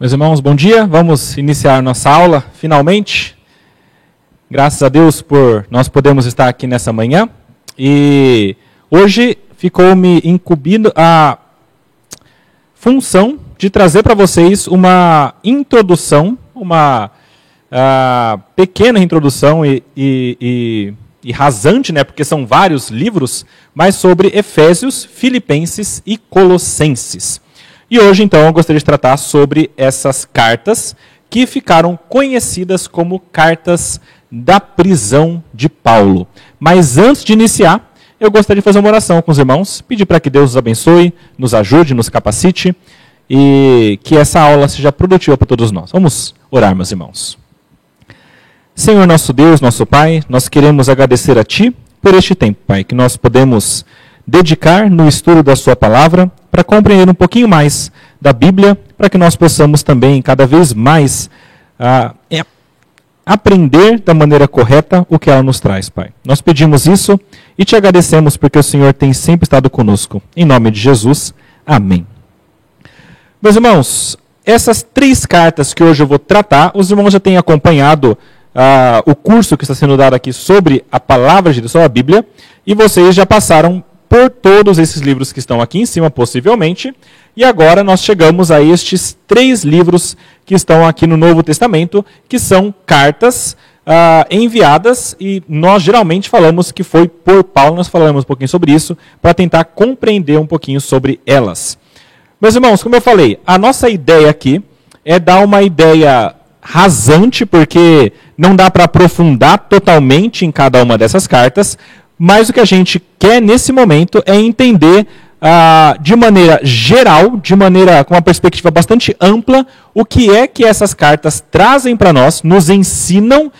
Meus irmãos, bom dia. Vamos iniciar nossa aula, finalmente. Graças a Deus por nós podermos estar aqui nessa manhã. E hoje ficou-me incumbindo a função de trazer para vocês uma introdução, uma uh, pequena introdução e, e, e, e rasante, né, porque são vários livros, mas sobre Efésios, Filipenses e Colossenses. E hoje, então, eu gostaria de tratar sobre essas cartas que ficaram conhecidas como cartas da prisão de Paulo. Mas antes de iniciar, eu gostaria de fazer uma oração com os irmãos, pedir para que Deus os abençoe, nos ajude, nos capacite e que essa aula seja produtiva para todos nós. Vamos orar, meus irmãos. Senhor nosso Deus, nosso Pai, nós queremos agradecer a Ti por este tempo, Pai, que nós podemos dedicar no estudo da Sua palavra para compreender um pouquinho mais da Bíblia, para que nós possamos também cada vez mais ah, é, aprender da maneira correta o que ela nos traz, Pai. Nós pedimos isso e te agradecemos porque o Senhor tem sempre estado conosco. Em nome de Jesus, amém. Meus irmãos, essas três cartas que hoje eu vou tratar, os irmãos já têm acompanhado ah, o curso que está sendo dado aqui sobre a palavra de Deus, sobre a Bíblia, e vocês já passaram por todos esses livros que estão aqui em cima, possivelmente. E agora nós chegamos a estes três livros que estão aqui no Novo Testamento, que são cartas uh, enviadas, e nós geralmente falamos que foi por Paulo, nós falamos um pouquinho sobre isso, para tentar compreender um pouquinho sobre elas. Meus irmãos, como eu falei, a nossa ideia aqui é dar uma ideia rasante, porque não dá para aprofundar totalmente em cada uma dessas cartas, mas o que a gente quer nesse momento é entender ah, de maneira geral, de maneira com uma perspectiva bastante ampla, o que é que essas cartas trazem para nós, nos ensinam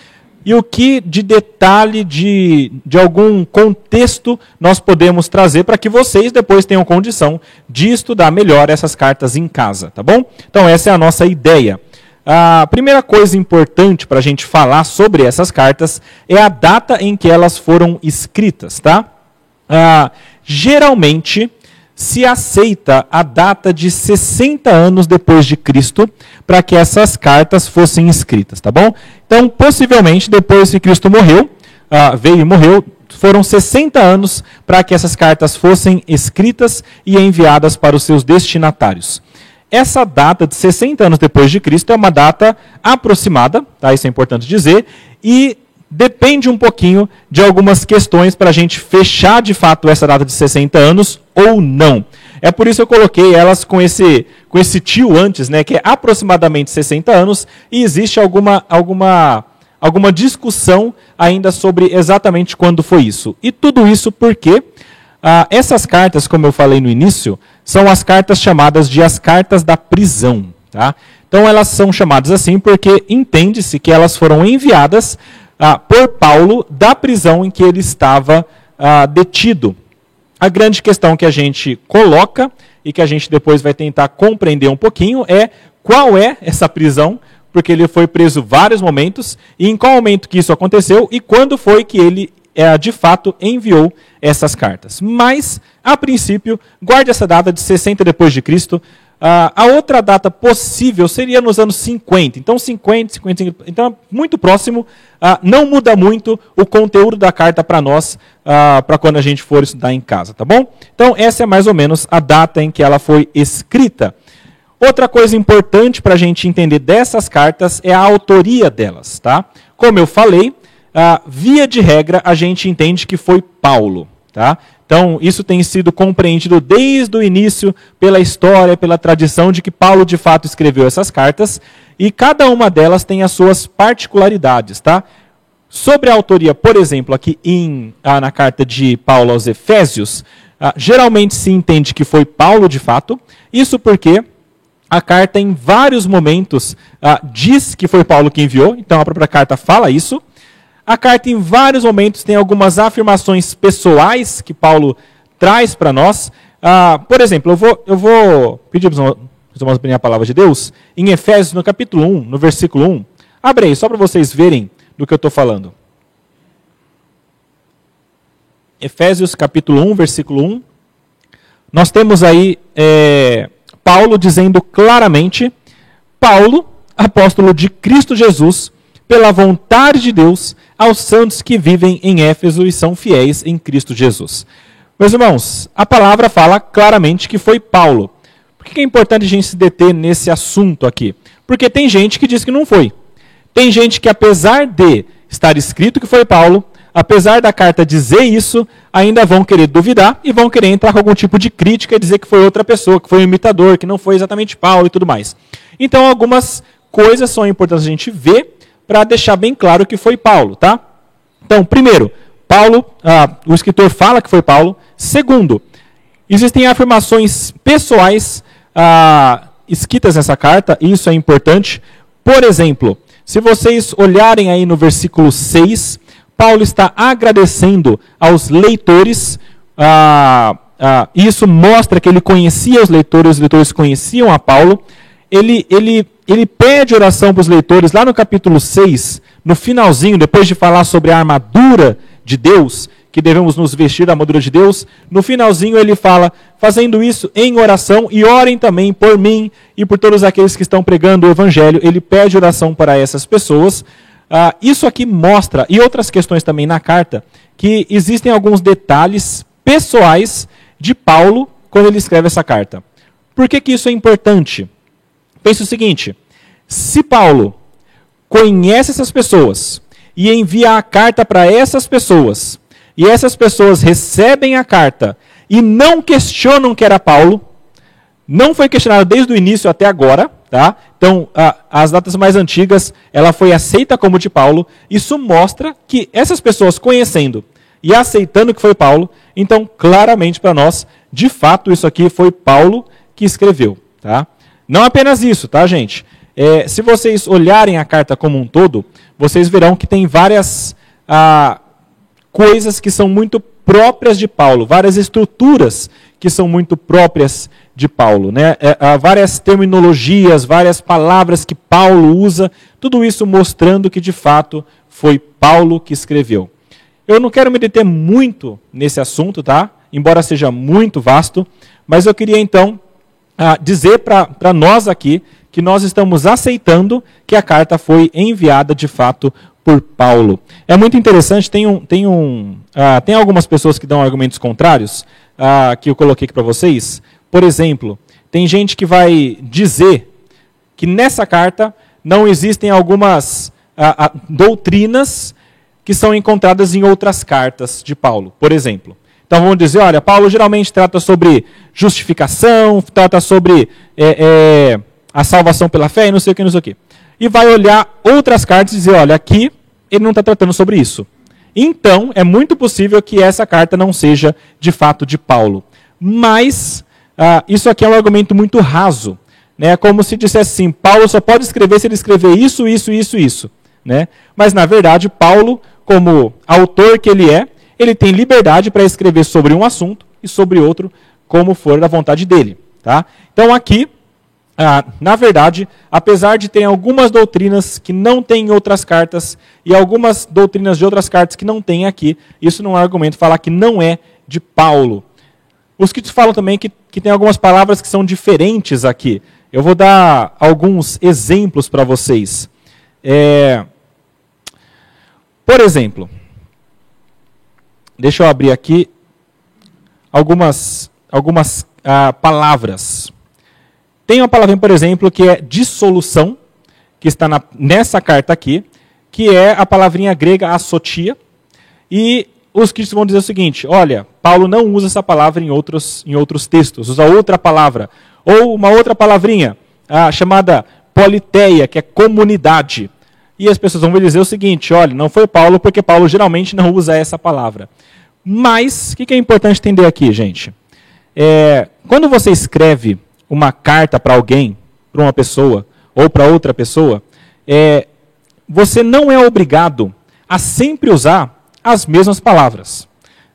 e o que de detalhe, de, de algum contexto nós podemos trazer para que vocês depois tenham condição de estudar melhor essas cartas em casa, tá bom? Então essa é a nossa ideia. A primeira coisa importante para a gente falar sobre essas cartas é a data em que elas foram escritas, tá? Ah, geralmente se aceita a data de 60 anos depois de Cristo para que essas cartas fossem escritas, tá bom? Então, possivelmente, depois que Cristo morreu, ah, veio e morreu, foram 60 anos para que essas cartas fossem escritas e enviadas para os seus destinatários. Essa data de 60 anos depois de Cristo é uma data aproximada, tá? isso é importante dizer, e depende um pouquinho de algumas questões para a gente fechar de fato essa data de 60 anos ou não. É por isso que eu coloquei elas com esse, com esse tio antes, né, que é aproximadamente 60 anos, e existe alguma, alguma, alguma discussão ainda sobre exatamente quando foi isso. E tudo isso porque ah, essas cartas, como eu falei no início, são as cartas chamadas de as cartas da prisão. Tá? Então elas são chamadas assim porque entende-se que elas foram enviadas ah, por Paulo da prisão em que ele estava ah, detido. A grande questão que a gente coloca e que a gente depois vai tentar compreender um pouquinho é qual é essa prisão, porque ele foi preso vários momentos, e em qual momento que isso aconteceu e quando foi que ele é, de fato enviou essas cartas. Mas, a princípio, guarde essa data de 60 depois de Cristo. Uh, a outra data possível seria nos anos 50. Então, 50, 55. Então, muito próximo. Uh, não muda muito o conteúdo da carta para nós, uh, para quando a gente for estudar em casa, tá bom? Então, essa é mais ou menos a data em que ela foi escrita. Outra coisa importante para a gente entender dessas cartas é a autoria delas, tá? Como eu falei, ah, via de regra, a gente entende que foi Paulo. Tá? Então, isso tem sido compreendido desde o início pela história, pela tradição de que Paulo de fato escreveu essas cartas, e cada uma delas tem as suas particularidades. Tá? Sobre a autoria, por exemplo, aqui em, ah, na carta de Paulo aos Efésios, ah, geralmente se entende que foi Paulo de fato, isso porque a carta, em vários momentos, ah, diz que foi Paulo que enviou, então a própria carta fala isso. A carta, em vários momentos, tem algumas afirmações pessoais que Paulo traz para nós. Ah, por exemplo, eu vou, eu vou pedir para os irmãos a palavra de Deus, em Efésios, no capítulo 1, no versículo 1. Abre aí, só para vocês verem do que eu estou falando. Efésios, capítulo 1, versículo 1. Nós temos aí é, Paulo dizendo claramente Paulo, apóstolo de Cristo Jesus, pela vontade de Deus, aos santos que vivem em Éfeso e são fiéis em Cristo Jesus. Meus irmãos, a palavra fala claramente que foi Paulo. Por que é importante a gente se deter nesse assunto aqui? Porque tem gente que diz que não foi. Tem gente que, apesar de estar escrito que foi Paulo, apesar da carta dizer isso, ainda vão querer duvidar e vão querer entrar com algum tipo de crítica e dizer que foi outra pessoa, que foi um imitador, que não foi exatamente Paulo e tudo mais. Então, algumas coisas são importantes a gente ver para deixar bem claro que foi Paulo, tá? Então, primeiro, Paulo, ah, o escritor fala que foi Paulo. Segundo, existem afirmações pessoais ah, escritas nessa carta, e isso é importante. Por exemplo, se vocês olharem aí no versículo 6, Paulo está agradecendo aos leitores. Ah, ah, isso mostra que ele conhecia os leitores, os leitores conheciam a Paulo. Ele, ele, ele pede oração para os leitores lá no capítulo 6, no finalzinho, depois de falar sobre a armadura de Deus, que devemos nos vestir da armadura de Deus, no finalzinho ele fala: fazendo isso em oração, e orem também por mim e por todos aqueles que estão pregando o evangelho. Ele pede oração para essas pessoas. Ah, isso aqui mostra, e outras questões também na carta, que existem alguns detalhes pessoais de Paulo quando ele escreve essa carta. Por que, que isso é importante? Pense o seguinte: se Paulo conhece essas pessoas e envia a carta para essas pessoas, e essas pessoas recebem a carta e não questionam que era Paulo, não foi questionado desde o início até agora, tá? Então, a, as datas mais antigas, ela foi aceita como de Paulo. Isso mostra que essas pessoas conhecendo e aceitando que foi Paulo, então claramente para nós, de fato, isso aqui foi Paulo que escreveu, tá? Não apenas isso, tá, gente? É, se vocês olharem a carta como um todo, vocês verão que tem várias ah, coisas que são muito próprias de Paulo, várias estruturas que são muito próprias de Paulo. Né? É, há várias terminologias, várias palavras que Paulo usa, tudo isso mostrando que de fato foi Paulo que escreveu. Eu não quero me deter muito nesse assunto, tá? Embora seja muito vasto, mas eu queria então ah, dizer para nós aqui que nós estamos aceitando que a carta foi enviada de fato por Paulo. É muito interessante, tem, um, tem, um, ah, tem algumas pessoas que dão argumentos contrários, ah, que eu coloquei aqui para vocês. Por exemplo, tem gente que vai dizer que nessa carta não existem algumas ah, ah doutrinas que são encontradas em outras cartas de Paulo. Por exemplo, então vamos dizer, olha, Paulo geralmente trata sobre justificação, trata sobre é, é, a salvação pela fé e não sei o que, não sei o que e vai olhar outras cartas e dizer: olha, aqui ele não está tratando sobre isso. Então, é muito possível que essa carta não seja de fato de Paulo. Mas, ah, isso aqui é um argumento muito raso. Né? Como se dissesse assim: Paulo só pode escrever se ele escrever isso, isso, isso, isso. Né? Mas, na verdade, Paulo, como autor que ele é, ele tem liberdade para escrever sobre um assunto e sobre outro, como for da vontade dele. Tá? Então, aqui, ah, na verdade, apesar de ter algumas doutrinas que não tem em outras cartas e algumas doutrinas de outras cartas que não tem aqui, isso não é argumento falar que não é de Paulo. Os que falam também que, que tem algumas palavras que são diferentes aqui. Eu vou dar alguns exemplos para vocês. É, por exemplo, deixa eu abrir aqui algumas, algumas ah, palavras. Tem uma palavra, por exemplo, que é dissolução, que está na, nessa carta aqui, que é a palavrinha grega assotia. E os críticos vão dizer o seguinte: olha, Paulo não usa essa palavra em outros, em outros textos, usa outra palavra. Ou uma outra palavrinha, a chamada politeia, que é comunidade. E as pessoas vão dizer o seguinte: olha, não foi Paulo, porque Paulo geralmente não usa essa palavra. Mas, o que é importante entender aqui, gente? É, quando você escreve uma carta para alguém, para uma pessoa ou para outra pessoa, é, você não é obrigado a sempre usar as mesmas palavras.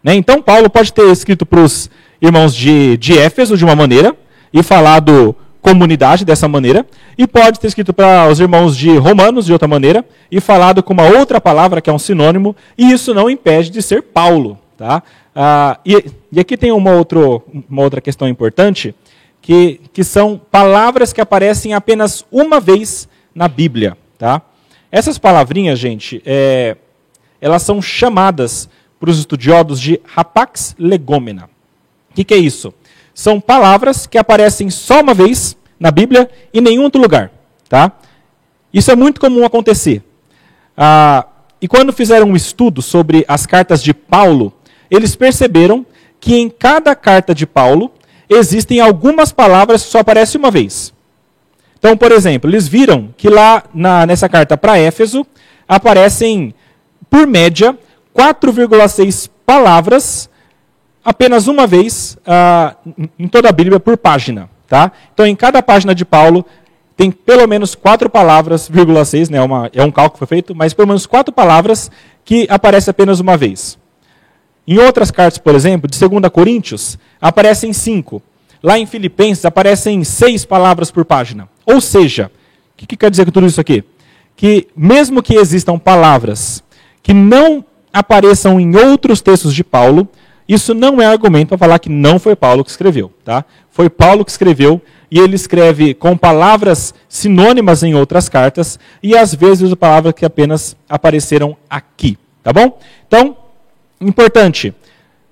Né? Então, Paulo pode ter escrito para os irmãos de, de Éfeso de uma maneira e falado comunidade dessa maneira, e pode ter escrito para os irmãos de Romanos de outra maneira e falado com uma outra palavra que é um sinônimo, e isso não impede de ser Paulo. Tá? Ah, e, e aqui tem uma, outro, uma outra questão importante que, que são palavras que aparecem apenas uma vez na Bíblia. Tá? Essas palavrinhas, gente, é, elas são chamadas para os estudiosos de rapax legomena. O que, que é isso? São palavras que aparecem só uma vez na Bíblia e em nenhum outro lugar. Tá? Isso é muito comum acontecer. Ah, e quando fizeram um estudo sobre as cartas de Paulo, eles perceberam que em cada carta de Paulo existem algumas palavras que só aparecem uma vez. Então, por exemplo, eles viram que lá na, nessa carta para Éfeso aparecem, por média, 4,6 palavras apenas uma vez ah, em toda a Bíblia por página. Tá? Então, em cada página de Paulo, tem pelo menos quatro palavras, vírgula seis, né, uma, é um cálculo que foi feito, mas pelo menos quatro palavras que aparecem apenas uma vez. Em outras cartas, por exemplo, de 2 Coríntios, aparecem cinco. Lá em Filipenses aparecem seis palavras por página. Ou seja, o que, que quer dizer com tudo isso aqui? Que mesmo que existam palavras que não apareçam em outros textos de Paulo, isso não é argumento para falar que não foi Paulo que escreveu. Tá? Foi Paulo que escreveu e ele escreve com palavras sinônimas em outras cartas e às vezes palavras que apenas apareceram aqui. Tá bom? Então, importante.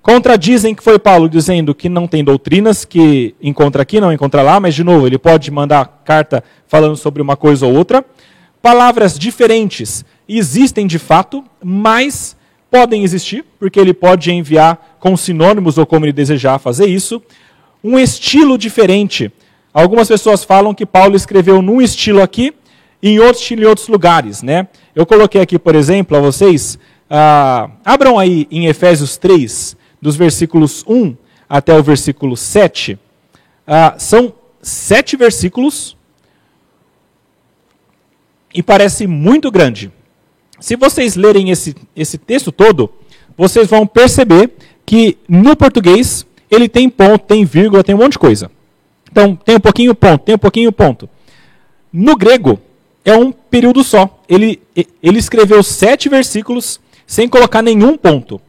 Contradizem que foi Paulo dizendo que não tem doutrinas que encontra aqui, não encontra lá, mas de novo, ele pode mandar carta falando sobre uma coisa ou outra. Palavras diferentes existem de fato, mas podem existir, porque ele pode enviar com sinônimos ou como ele desejar fazer isso. Um estilo diferente. Algumas pessoas falam que Paulo escreveu num estilo aqui e em outro estilo em outros lugares. Né? Eu coloquei aqui, por exemplo, a vocês, ah, abram aí em Efésios 3, dos versículos 1 até o versículo 7, ah, são sete versículos e parece muito grande. Se vocês lerem esse, esse texto todo, vocês vão perceber que no português ele tem ponto, tem vírgula, tem um monte de coisa. Então, tem um pouquinho ponto, tem um pouquinho ponto. No grego, é um período só. Ele, ele escreveu sete versículos sem colocar nenhum ponto.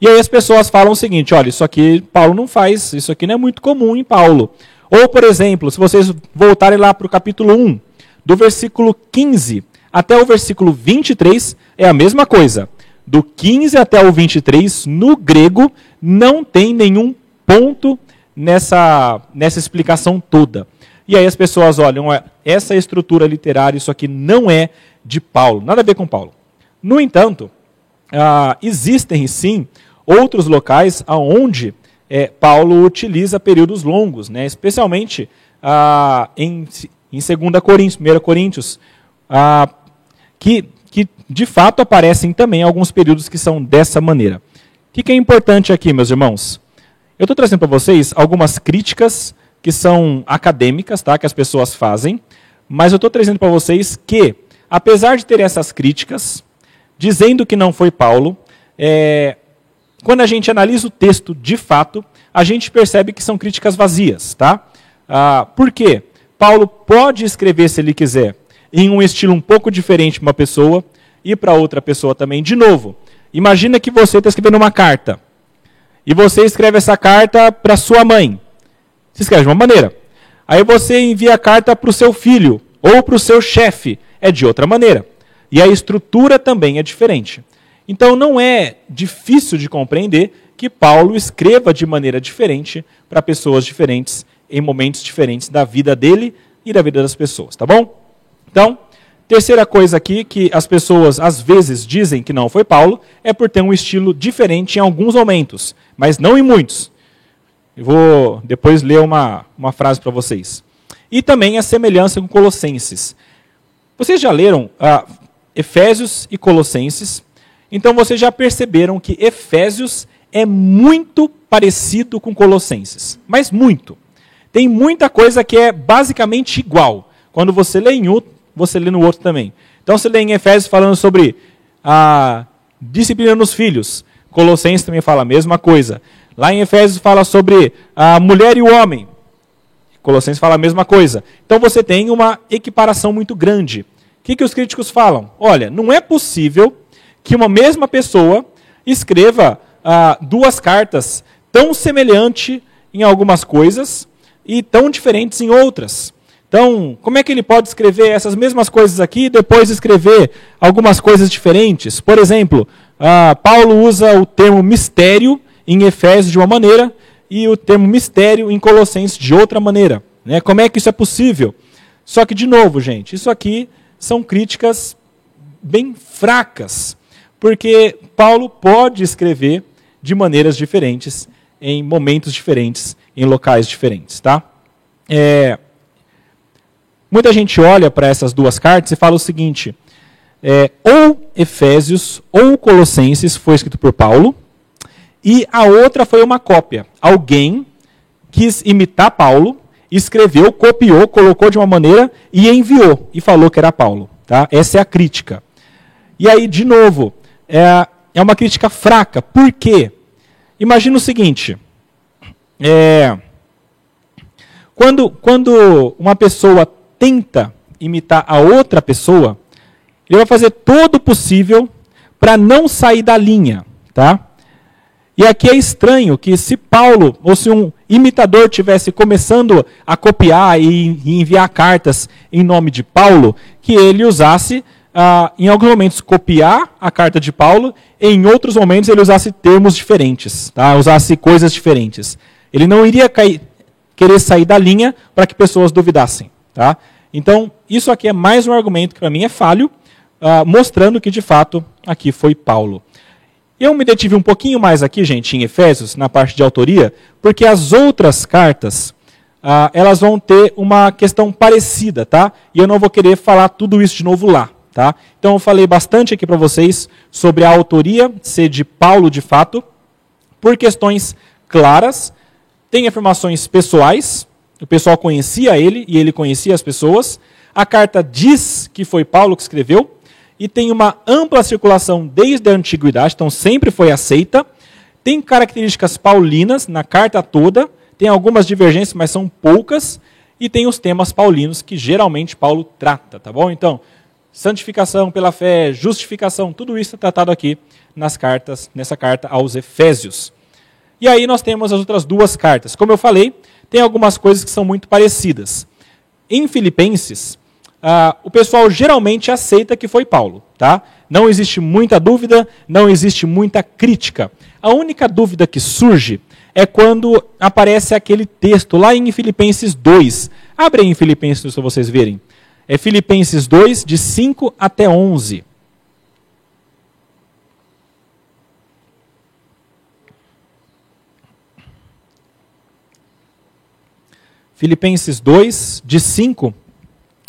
E aí as pessoas falam o seguinte: olha, isso aqui Paulo não faz, isso aqui não é muito comum em Paulo. Ou, por exemplo, se vocês voltarem lá para o capítulo 1, do versículo 15 até o versículo 23, é a mesma coisa. Do 15 até o 23, no grego, não tem nenhum ponto nessa, nessa explicação toda. E aí as pessoas olham, essa estrutura literária, isso aqui não é de Paulo, nada a ver com Paulo. No entanto, ah, existem sim outros locais aonde é, Paulo utiliza períodos longos, né? especialmente ah, em, em 2 Coríntios, 1 Coríntios, ah, que de fato aparecem também alguns períodos que são dessa maneira. O que, é importante aqui, meus irmãos? Eu estou trazendo para vocês algumas críticas que são acadêmicas, tá? que as pessoas fazem, mas eu estou trazendo para vocês que, apesar de ter essas críticas, dizendo que não foi Paulo, é, quando a gente analisa o texto de fato, a gente percebe que são críticas vazias, tá? Ah, por quê? Paulo pode escrever, se ele quiser, em um estilo um pouco diferente para uma pessoa e para outra pessoa também. De novo, imagina que você está escrevendo uma carta e você escreve essa carta para sua mãe. Você escreve de uma maneira. Aí você envia a carta para o seu filho ou para o seu chefe. É de outra maneira. E a estrutura também é diferente. Então não é difícil de compreender que Paulo escreva de maneira diferente para pessoas diferentes em momentos diferentes da vida dele e da vida das pessoas, tá bom? Então, terceira coisa aqui que as pessoas às vezes dizem que não foi Paulo é por ter um estilo diferente em alguns momentos, mas não em muitos. Eu vou depois ler uma, uma frase para vocês. E também a semelhança com Colossenses. Vocês já leram ah, Efésios e Colossenses? Então vocês já perceberam que Efésios é muito parecido com Colossenses, mas muito. Tem muita coisa que é basicamente igual. Quando você lê em um, você lê no outro também. Então você lê em Efésios falando sobre a disciplina nos filhos. Colossenses também fala a mesma coisa. Lá em Efésios fala sobre a mulher e o homem. Colossenses fala a mesma coisa. Então você tem uma equiparação muito grande. O que, que os críticos falam? Olha, não é possível que uma mesma pessoa escreva ah, duas cartas tão semelhantes em algumas coisas, e tão diferentes em outras. Então, como é que ele pode escrever essas mesmas coisas aqui e depois escrever algumas coisas diferentes? Por exemplo, uh, Paulo usa o termo mistério em Efésios de uma maneira e o termo mistério em Colossenses de outra maneira. Né? Como é que isso é possível? Só que, de novo, gente, isso aqui são críticas bem fracas, porque Paulo pode escrever de maneiras diferentes, em momentos diferentes, em locais diferentes. Tá? É, muita gente olha para essas duas cartas e fala o seguinte: é, ou Efésios ou Colossenses foi escrito por Paulo, e a outra foi uma cópia. Alguém quis imitar Paulo, escreveu, copiou, colocou de uma maneira e enviou e falou que era Paulo. Tá? Essa é a crítica. E aí, de novo, é, é uma crítica fraca. Por quê? Imagina o seguinte: é, quando, quando uma pessoa tenta imitar a outra pessoa, ele vai fazer todo o possível para não sair da linha. Tá? E aqui é estranho que se Paulo, ou se um imitador tivesse começando a copiar e, enviar cartas em nome de Paulo, que ele usasse, ah, em alguns momentos, copiar a carta de Paulo, e em outros momentos ele usasse termos diferentes, tá? usasse coisas diferentes. Ele não iria cair, querer sair da linha para que pessoas duvidassem. Tá? Então, isso aqui é mais um argumento que para mim é falho, ah, mostrando que de fato aqui foi Paulo. Eu me detive um pouquinho mais aqui, gente, em Efésios, na parte de autoria, porque as outras cartas, ah, elas vão ter uma questão parecida, tá? E eu não vou querer falar tudo isso de novo lá, tá? Então eu falei bastante aqui para vocês sobre a autoria ser de Paulo de fato, por questões claras, tem afirmações pessoais, o pessoal conhecia ele e ele conhecia as pessoas. A carta diz que foi Paulo que escreveu, e tem uma ampla circulação desde a antiguidade, então sempre foi aceita. Tem características paulinas na carta toda, tem algumas divergências, mas são poucas, e tem os temas paulinos que geralmente Paulo trata, tá bom? Então, santificação pela fé, justificação, tudo isso é tratado aqui nas cartas, nessa carta aos Efésios. E aí nós temos as outras duas cartas. Como eu falei, tem algumas coisas que são muito parecidas. Em Filipenses, ah, o pessoal geralmente aceita que foi Paulo. Tá? Não existe muita dúvida, não existe muita crítica. A única dúvida que surge é quando aparece aquele texto lá em Filipenses 2. Abre em Filipenses para vocês verem. É Filipenses 2, de 5 até 11. Filipenses 2, de 5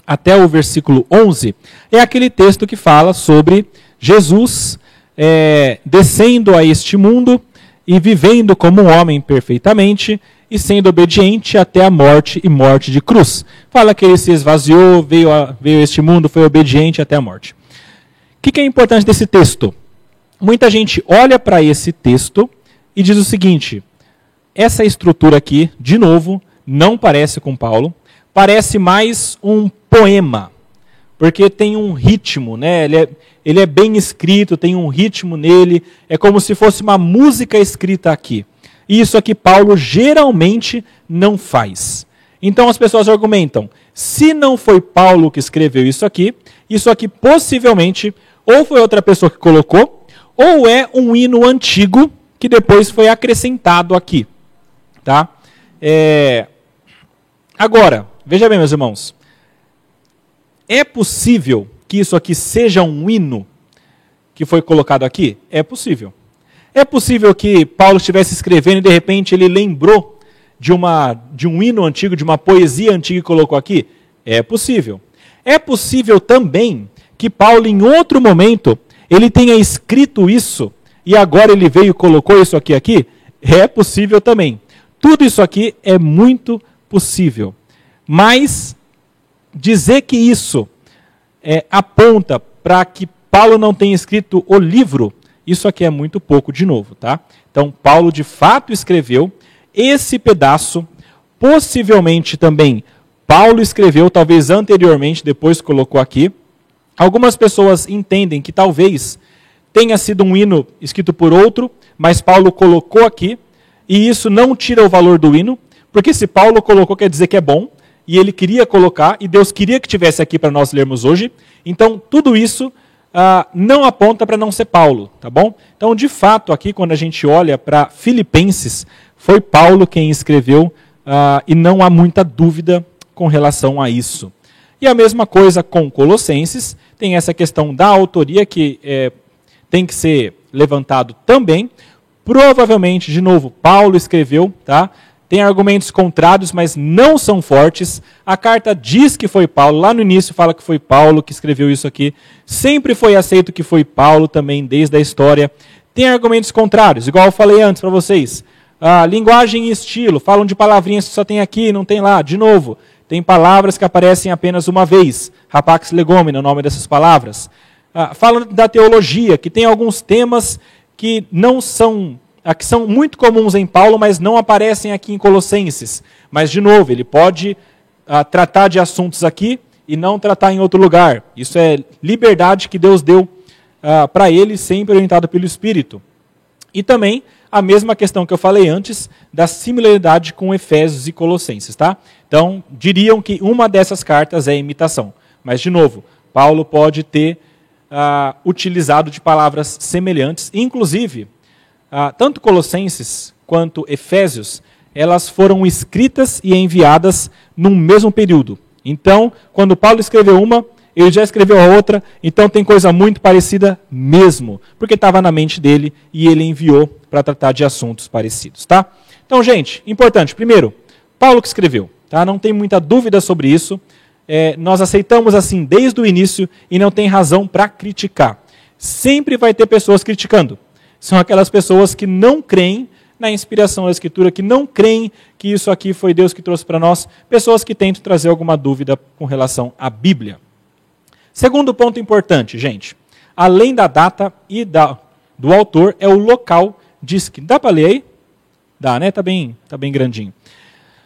até o versículo 11, é aquele texto que fala sobre Jesus é, descendo a este mundo e vivendo como um homem perfeitamente e sendo obediente até a morte e morte de cruz. Fala que ele se esvaziou, veio a, veio a este mundo, foi obediente até a morte. O que, que é importante desse texto? Muita gente olha para esse texto e diz o seguinte: essa estrutura aqui, de novo, não parece com Paulo, parece mais um poema, porque tem um ritmo, né? Ele é, ele é bem escrito, tem um ritmo nele, é como se fosse uma música escrita aqui. E isso aqui Paulo geralmente não faz. Então as pessoas argumentam: se não foi Paulo que escreveu isso aqui, isso aqui possivelmente ou foi outra pessoa que colocou, ou é um hino antigo que depois foi acrescentado aqui. Tá? É... Agora, veja bem, meus irmãos. É possível que isso aqui seja um hino que foi colocado aqui? É possível. É possível que Paulo estivesse escrevendo e de repente ele lembrou de, uma, de um hino antigo, de uma poesia antiga e colocou aqui? É possível. É possível também que Paulo, em outro momento, ele tenha escrito isso e agora ele veio e colocou isso aqui aqui? É possível também. Tudo isso aqui é muito possível. Mas dizer que isso é, aponta para que Paulo não tenha escrito o livro, isso aqui é muito pouco de novo, tá? Então, Paulo de fato escreveu esse pedaço, possivelmente também Paulo escreveu, talvez anteriormente, depois colocou aqui. Algumas pessoas entendem que talvez tenha sido um hino escrito por outro, mas Paulo colocou aqui, e isso não tira o valor do hino, Porque se Paulo colocou, quer dizer que é bom, e ele queria colocar, e Deus queria que tivesse aqui para nós lermos hoje. Então, tudo isso ah, não aponta para não ser Paulo, tá bom? Então, de fato, aqui, quando a gente olha para Filipenses, foi Paulo quem escreveu, ah, e não há muita dúvida com relação a isso. E a mesma coisa com Colossenses, tem essa questão da autoria que é, tem que ser levantado também. Provavelmente, de novo, Paulo escreveu, tá? Tem argumentos contrários, mas não são fortes. A carta diz que foi Paulo, lá no início fala que foi Paulo que escreveu isso aqui. Sempre foi aceito que foi Paulo também, desde a história. Tem argumentos contrários, igual eu falei antes para vocês. Ah, linguagem e estilo, falam de palavrinhas que só tem aqui, não tem lá. De novo, tem palavras que aparecem apenas uma vez. Rapax legomena, o nome dessas palavras. Ah, falam da teologia, que tem alguns temas que não são que são muito comuns em Paulo, mas não aparecem aqui em Colossenses. Mas, de novo, ele pode ah, tratar de assuntos aqui e não tratar em outro lugar. Isso é liberdade que Deus deu ah, para ele, sempre orientado pelo Espírito. E também a mesma questão que eu falei antes da similaridade com Efésios e Colossenses, tá? Então, diriam que uma dessas cartas é imitação. Mas, de novo, Paulo pode ter ah, utilizado de palavras semelhantes, inclusive ah, tanto Colossenses quanto Efésios, elas foram escritas e enviadas num mesmo período. Então, quando Paulo escreveu uma, ele já escreveu a outra, então tem coisa muito parecida mesmo, porque estava na mente dele e ele enviou para tratar de assuntos parecidos, tá? Então, gente, importante, primeiro, Paulo que escreveu, tá? Não tem muita dúvida sobre isso. É, nós aceitamos assim desde o início e não tem razão para criticar. Sempre vai ter pessoas criticando são aquelas pessoas que não creem na inspiração da Escritura, que não creem que isso aqui foi Deus que trouxe para nós, pessoas que tentam trazer alguma dúvida com relação à Bíblia. Segundo ponto importante, gente, além da data e da, do autor, é o local de escrita. Dá para ler aí? Dá, né? Está bem, tá bem grandinho.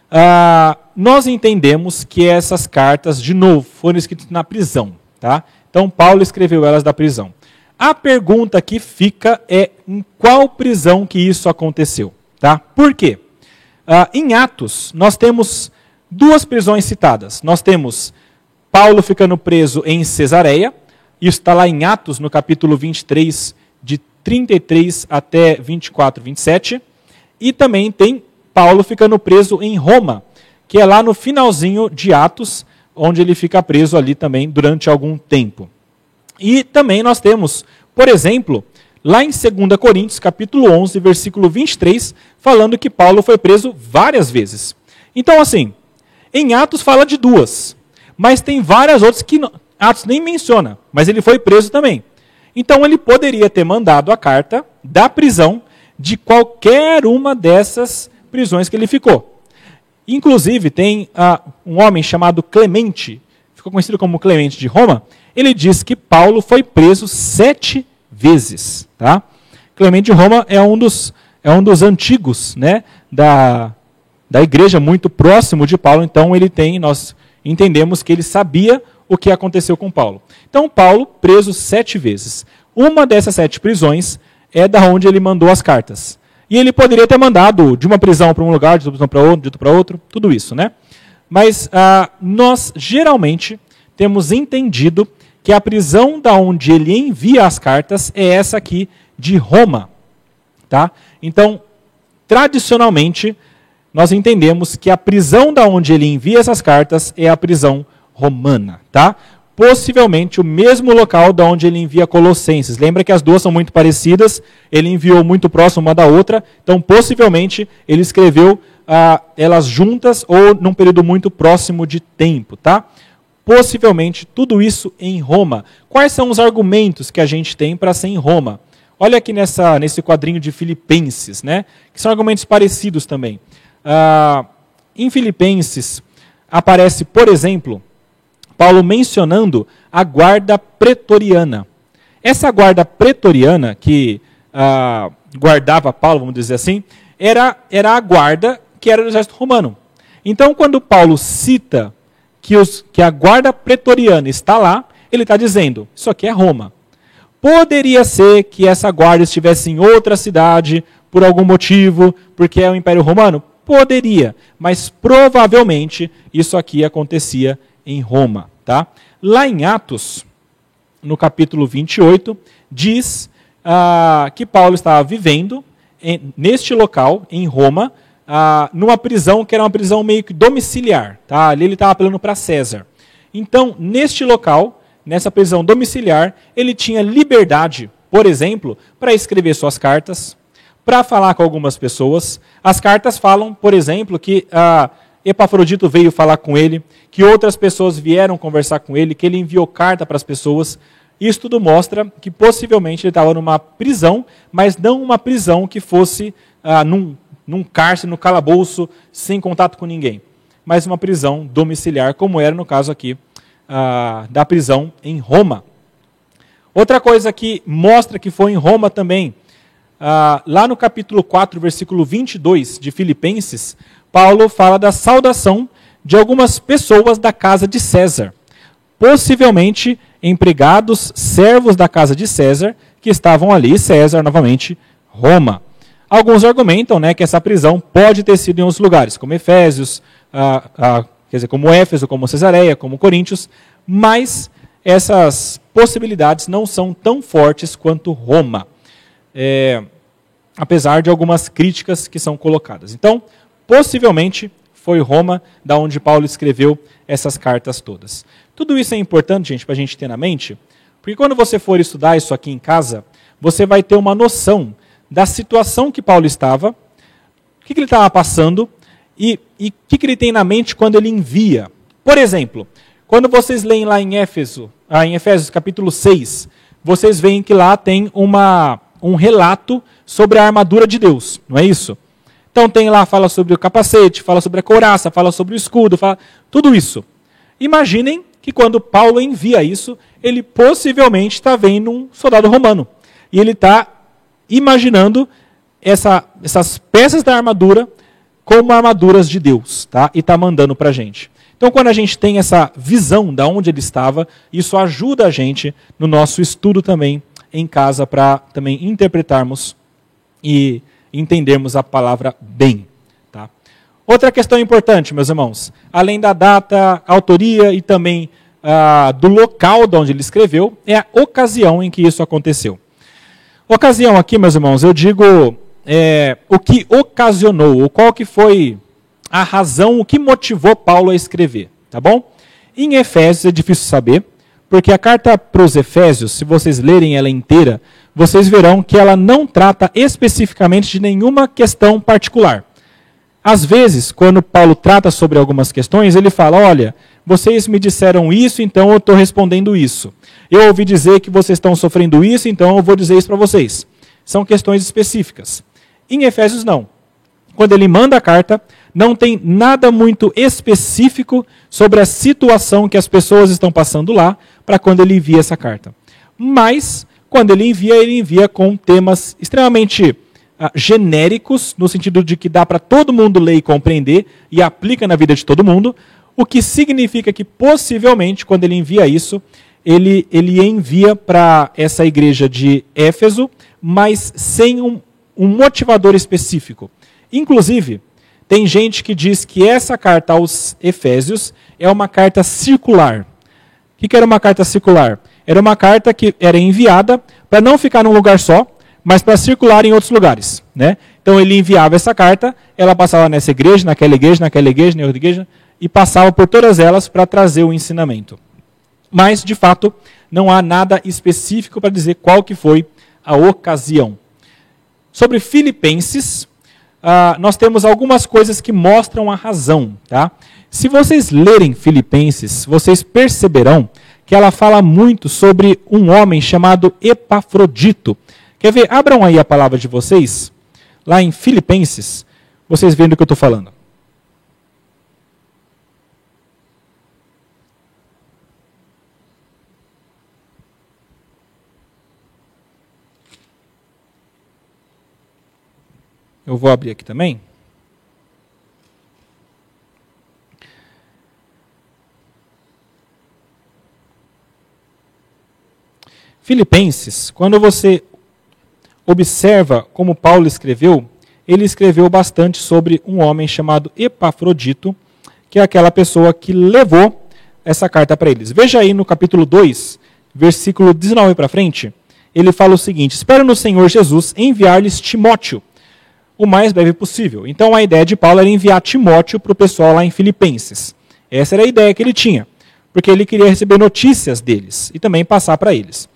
Ah, nós entendemos que essas cartas, de novo, foram escritas na prisão. Tá? Então, Paulo escreveu elas da prisão. A pergunta que fica é em qual prisão que isso aconteceu, tá? Por quê? Uh, em Atos, nós temos duas prisões citadas. Nós temos Paulo ficando preso em Cesareia, isso está lá em Atos, no capítulo 23, de 33 até 24, 27. E também tem Paulo ficando preso em Roma, que é lá no finalzinho de Atos, onde ele fica preso ali também durante algum tempo. E também nós temos, por exemplo, lá em 2 Coríntios, capítulo 11, versículo 23, falando que Paulo foi preso várias vezes. Então, assim, em Atos fala de duas, mas tem várias outras que Atos nem menciona, mas ele foi preso também. Então, ele poderia ter mandado a carta da prisão de qualquer uma dessas prisões que ele ficou. Inclusive, tem uh, um homem chamado Clemente, ficou conhecido como Clemente de Roma, ele diz que Paulo foi preso sete vezes. Tá? Clemente de Roma é um dos, é um dos antigos né, da, da igreja, muito próximo de Paulo, então ele tem, nós entendemos que ele sabia o que aconteceu com Paulo. Então, Paulo, preso sete vezes. Uma dessas sete prisões é da onde ele mandou as cartas. E ele poderia ter mandado de uma prisão para um lugar, de outra para outro, de outro para outro, tudo isso, né? Mas ah, nós geralmente temos entendido que a prisão da onde ele envia as cartas é essa aqui de Roma, tá? Então, tradicionalmente, nós entendemos que a prisão da onde ele envia essas cartas é a prisão romana, tá? Possivelmente o mesmo local da onde ele envia Colossenses. Lembra que as duas são muito parecidas, ele enviou muito próximo uma da outra, então possivelmente ele escreveu ah, elas juntas ou num período muito próximo de tempo, tá? possivelmente tudo isso em Roma. Quais são os argumentos que a gente tem para ser em Roma? Olha aqui nessa, nesse quadrinho de Filipenses, né? que são argumentos parecidos também. Ah, em Filipenses, aparece, por exemplo, Paulo mencionando a guarda pretoriana. Essa guarda pretoriana, que ah, guardava Paulo, vamos dizer assim, era, era a guarda que era do exército romano. Então, quando Paulo cita que, os, que a guarda pretoriana está lá, ele está dizendo: isso aqui é Roma. Poderia ser que essa guarda estivesse em outra cidade, por algum motivo, porque é o Império Romano? poderia, mas provavelmente isso aqui acontecia em Roma. Tá? Lá em Atos, no capítulo 28, diz ah, que Paulo estava vivendo em, neste local, em Roma, numa prisão que era uma prisão meio que domiciliar. Tá? Ali ele estava apelando para César. Então, neste local, nessa prisão domiciliar, ele tinha liberdade, por exemplo, para escrever suas cartas, para falar com algumas pessoas. As cartas falam, por exemplo, que ah, Epafrodito veio falar com ele, que outras pessoas vieram conversar com ele, que ele enviou carta para as pessoas. Isso tudo mostra que possivelmente ele estava numa prisão, mas não uma prisão que fosse ah, num, num cárcere, no calabouço, sem contato com ninguém, mas uma prisão domiciliar, como era no caso aqui ah, da prisão em Roma. Outra coisa que mostra que foi em Roma também, ah, lá no capítulo 4, versículo 22 de Filipenses, Paulo fala da saudação de algumas pessoas da casa de César. Possivelmente empregados, servos da casa de César, que estavam ali, César, novamente, Roma. Alguns argumentam né, que essa prisão pode ter sido em outros lugares, como Efésios, ah, ah, quer dizer, como Éfeso, como Cesareia, como Coríntios, mas essas possibilidades não são tão fortes quanto Roma, é, apesar de algumas críticas que são colocadas. Então, possivelmente foi Roma da onde Paulo escreveu essas cartas todas. Tudo isso é importante, gente, para a gente ter na mente, porque quando você for estudar isso aqui em casa, você vai ter uma noção da situação que Paulo estava, o que, ele estava passando e o que, que ele tem na mente quando ele envia. Por exemplo, quando vocês leem lá em Éfeso, ah, em Efésios capítulo 6, vocês veem que lá tem uma, um relato sobre a armadura de Deus, não é isso? Então tem lá, fala sobre o capacete, fala sobre a couraça, fala sobre o escudo, fala tudo isso. Imaginem que quando Paulo envia isso, ele possivelmente está vendo um soldado romano. E ele está imaginando essa, essas peças da armadura como armaduras de Deus, tá? E está mandando para a gente. Então, quando a gente tem essa visão de onde ele estava, isso ajuda a gente no nosso estudo também em casa para também interpretarmos e entendermos a palavra bem. Outra questão importante, meus irmãos, além da data, autoria e também ah, do local de onde ele escreveu, é a ocasião em que isso aconteceu. Ocasião aqui, meus irmãos, eu digo é, o que ocasionou, ou qual que foi a razão, o que motivou Paulo a escrever, tá bom? Em Efésios é difícil saber, porque a carta para os Efésios, se vocês lerem ela inteira, vocês verão que ela não trata especificamente de nenhuma questão particular. Às vezes, quando Paulo trata sobre algumas questões, ele fala: olha, vocês me disseram isso, então eu estou respondendo isso. Eu ouvi dizer que vocês estão sofrendo isso, então eu vou dizer isso para vocês. São questões específicas. Em Efésios, não. Quando ele manda a carta, não tem nada muito específico sobre a situação que as pessoas estão passando lá para quando ele envia essa carta. Mas, quando ele envia, ele envia com temas extremamente ah, genéricos, no sentido de que dá para todo mundo ler e compreender e aplica na vida de todo mundo, o que significa que possivelmente, quando ele envia isso, ele, ele envia para essa igreja de Éfeso, mas sem um, um motivador específico. Inclusive, tem gente que diz que essa carta aos Efésios é uma carta circular. O que, era uma carta circular? Era uma carta que era enviada para não ficar num lugar só, mas para circular em outros lugares. Né? Então ele enviava essa carta, ela passava nessa igreja, naquela igreja, naquela igreja, na outra igreja, e passava por todas elas para trazer o ensinamento. Mas, de fato, não há nada específico para dizer qual que foi a ocasião. Sobre Filipenses, uh, nós temos algumas coisas que mostram a razão. Tá? Se vocês lerem Filipenses, vocês perceberão que ela fala muito sobre um homem chamado Epafrodito, Quer ver? Abram aí a palavra de vocês, lá em Filipenses, vocês veem do que eu estou falando. Eu vou abrir aqui também. Filipenses, quando você observa como Paulo escreveu, ele escreveu bastante sobre um homem chamado Epafrodito, que é aquela pessoa que levou essa carta para eles. Veja aí no capítulo 2, versículo 19 para frente, ele fala o seguinte: Espero no Senhor Jesus enviar-lhes Timóteo o mais breve possível. Então a ideia de Paulo era enviar Timóteo para o pessoal lá em Filipenses. Essa era a ideia que ele tinha, porque ele queria receber notícias deles e também passar para eles.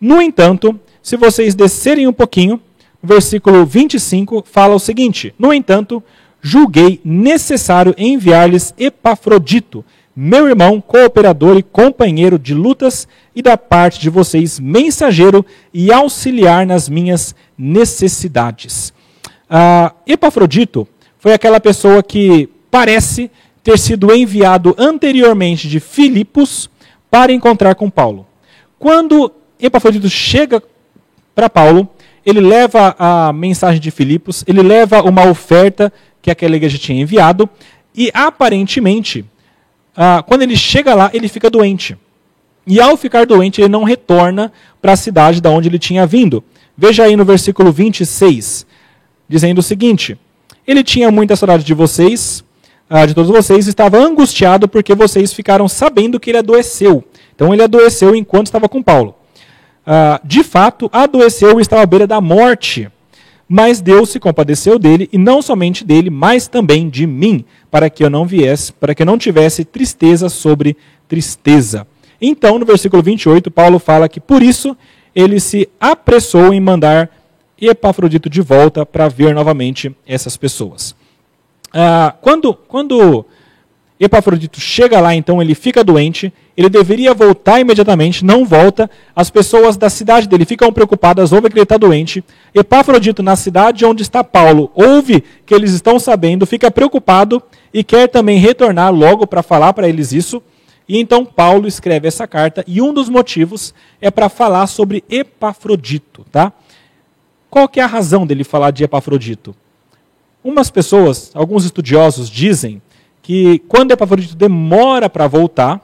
No entanto, se vocês descerem um pouquinho, o versículo 25 fala o seguinte: No entanto, julguei necessário enviar-lhes Epafrodito, meu irmão, cooperador e companheiro de lutas, e da parte de vocês, mensageiro e auxiliar nas minhas necessidades. Uh, Epafrodito foi aquela pessoa que parece ter sido enviado anteriormente de Filipos para encontrar com Paulo. Quando Epafrodito chega para Paulo, ele leva a mensagem de Filipos, ele leva uma oferta que aquela igreja tinha enviado, e aparentemente, uh, quando ele chega lá, ele fica doente. E ao ficar doente, ele não retorna para a cidade da onde ele tinha vindo. Veja aí no versículo 26 dizendo o seguinte: Ele tinha muita saudade de vocês, ah, de todos vocês, estava angustiado porque vocês ficaram sabendo que ele adoeceu. Então ele adoeceu enquanto estava com Paulo. Ah, de fato, adoeceu e estava à beira da morte. Mas Deus se compadeceu dele, e não somente dele, mas também de mim, para que eu não viesse, para que eu não tivesse tristeza sobre tristeza. Então, no versículo 28, Paulo fala que por isso ele se apressou em mandar e Epafrodito de volta para ver novamente essas pessoas. Ah, quando, quando Epafrodito chega lá, então ele fica doente, ele deveria voltar imediatamente, não volta. As pessoas da cidade dele ficam preocupadas, ouvem que ele está doente. Epafrodito, na cidade onde está Paulo, ouve que eles estão sabendo, fica preocupado e quer também retornar logo para falar para eles isso. E então Paulo escreve essa carta, e um dos motivos é para falar sobre Epafrodito, tá? Qual que é a razão dele falar de Epafrodito? Umas pessoas, alguns estudiosos dizem que quando Epafrodito demora para voltar,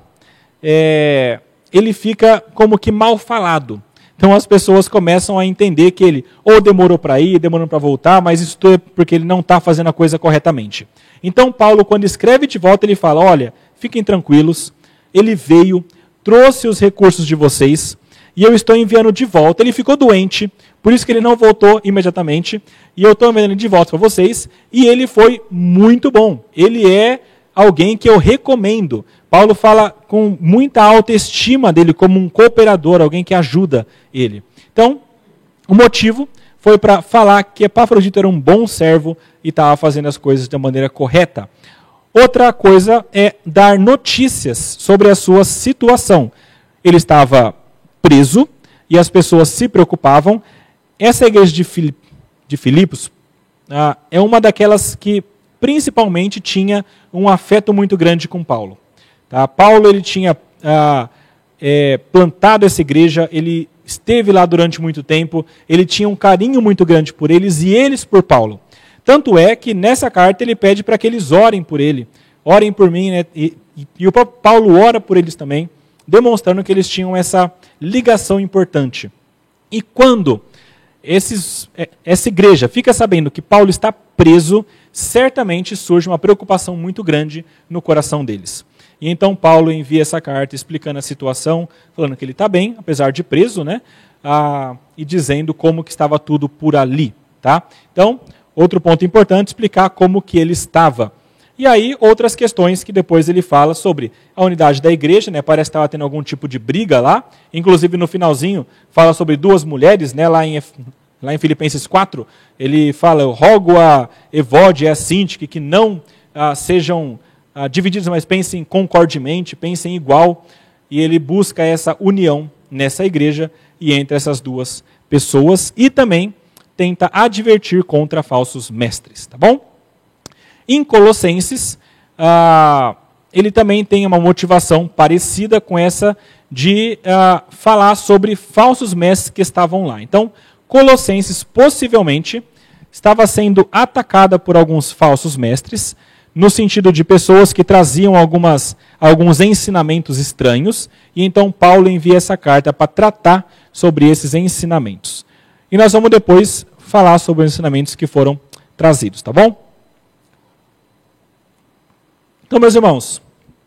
é, ele fica como que mal falado. Então as pessoas começam a entender que ele ou demorou para ir, demorou para voltar, mas isso é porque ele não está fazendo a coisa corretamente. Então Paulo, quando escreve de volta, ele fala: olha, fiquem tranquilos, ele veio, trouxe os recursos de vocês, e eu estou enviando de volta. Ele ficou doente, por isso que ele não voltou imediatamente, e eu estou enviando de volta para vocês, e ele foi muito bom. Ele é alguém que eu recomendo. Paulo fala com muita autoestima dele como um cooperador, alguém que ajuda ele. Então, o motivo foi para falar que Epafrodito era um bom servo e estava fazendo as coisas da maneira correta. Outra coisa é dar notícias sobre a sua situação. Ele estava preso e as pessoas se preocupavam. Essa igreja de, Filip, de Filipos ah, é uma daquelas que principalmente tinha um afeto muito grande com Paulo. Tá? Paulo ele tinha ah, é, plantado essa igreja, ele esteve lá durante muito tempo, ele tinha um carinho muito grande por eles e eles por Paulo. Tanto é que nessa carta ele pede para que eles orem por ele, orem por mim, né? e, e, e o Paulo ora por eles também demonstrando que eles tinham essa ligação importante. E quando esses, é, essa igreja fica sabendo que Paulo está preso, certamente surge uma preocupação muito grande no coração deles. E então Paulo envia essa carta explicando a situação, falando que ele está bem, apesar de preso, né? Ah, e dizendo como que estava tudo por ali, tá? Então, outro ponto importante, explicar como que ele estava. E aí, outras questões que depois ele fala sobre a unidade da igreja, né? Parece que estava tendo algum tipo de briga lá. Inclusive, no finalzinho, fala sobre duas mulheres, né? Lá em, lá em Filipenses 4, ele fala: Eu rogo a Evode e a Sintique que não ah, sejam ah, divididos, mas pensem concordemente, pensem igual. E ele busca essa união nessa igreja e entre essas duas pessoas. E também tenta advertir contra falsos mestres, tá bom? Em Colossenses, ah, ele também tem uma motivação parecida com essa de ah, falar sobre falsos mestres que estavam lá. Então, Colossenses possivelmente estava sendo atacada por alguns falsos mestres, no sentido de pessoas que traziam algumas, alguns ensinamentos estranhos, e então Paulo envia essa carta para tratar sobre esses ensinamentos. E nós vamos depois falar sobre os ensinamentos que foram trazidos, tá bom? Então, meus irmãos,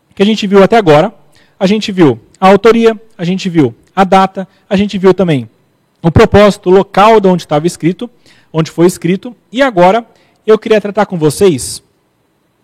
o que a gente viu até agora, a gente viu a autoria, a gente viu a data, a gente viu também o propósito, o local de onde estava escrito, onde foi escrito, e agora eu queria tratar com vocês,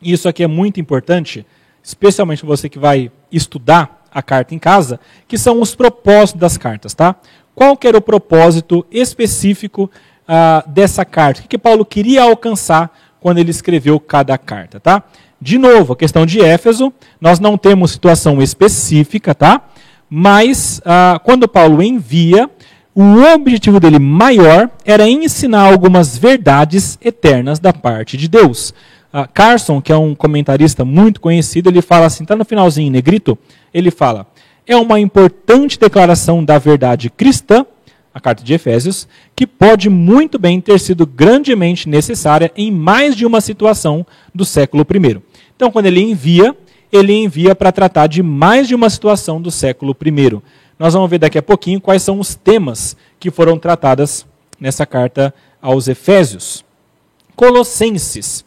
e isso aqui é muito importante, especialmente você que vai estudar a carta em casa, que são os propósitos das cartas, tá? Qual que era o propósito específico uh, dessa carta? O que, que Paulo queria alcançar quando ele escreveu cada carta, tá? De novo, a questão de Éfeso, nós não temos situação específica, tá? Mas uh, quando Paulo envia, o objetivo dele maior era ensinar algumas verdades eternas da parte de Deus. Uh, Carson, que é um comentarista muito conhecido, ele fala assim, está no finalzinho em negrito, ele fala, é uma importante declaração da verdade cristã, a carta de Efésios, que pode muito bem ter sido grandemente necessária em mais de uma situação do século I. Então, quando ele envia, ele envia para tratar de mais de uma situação do século I. Nós vamos ver daqui a pouquinho quais são os temas que foram tratadas nessa carta aos Efésios. Colossenses.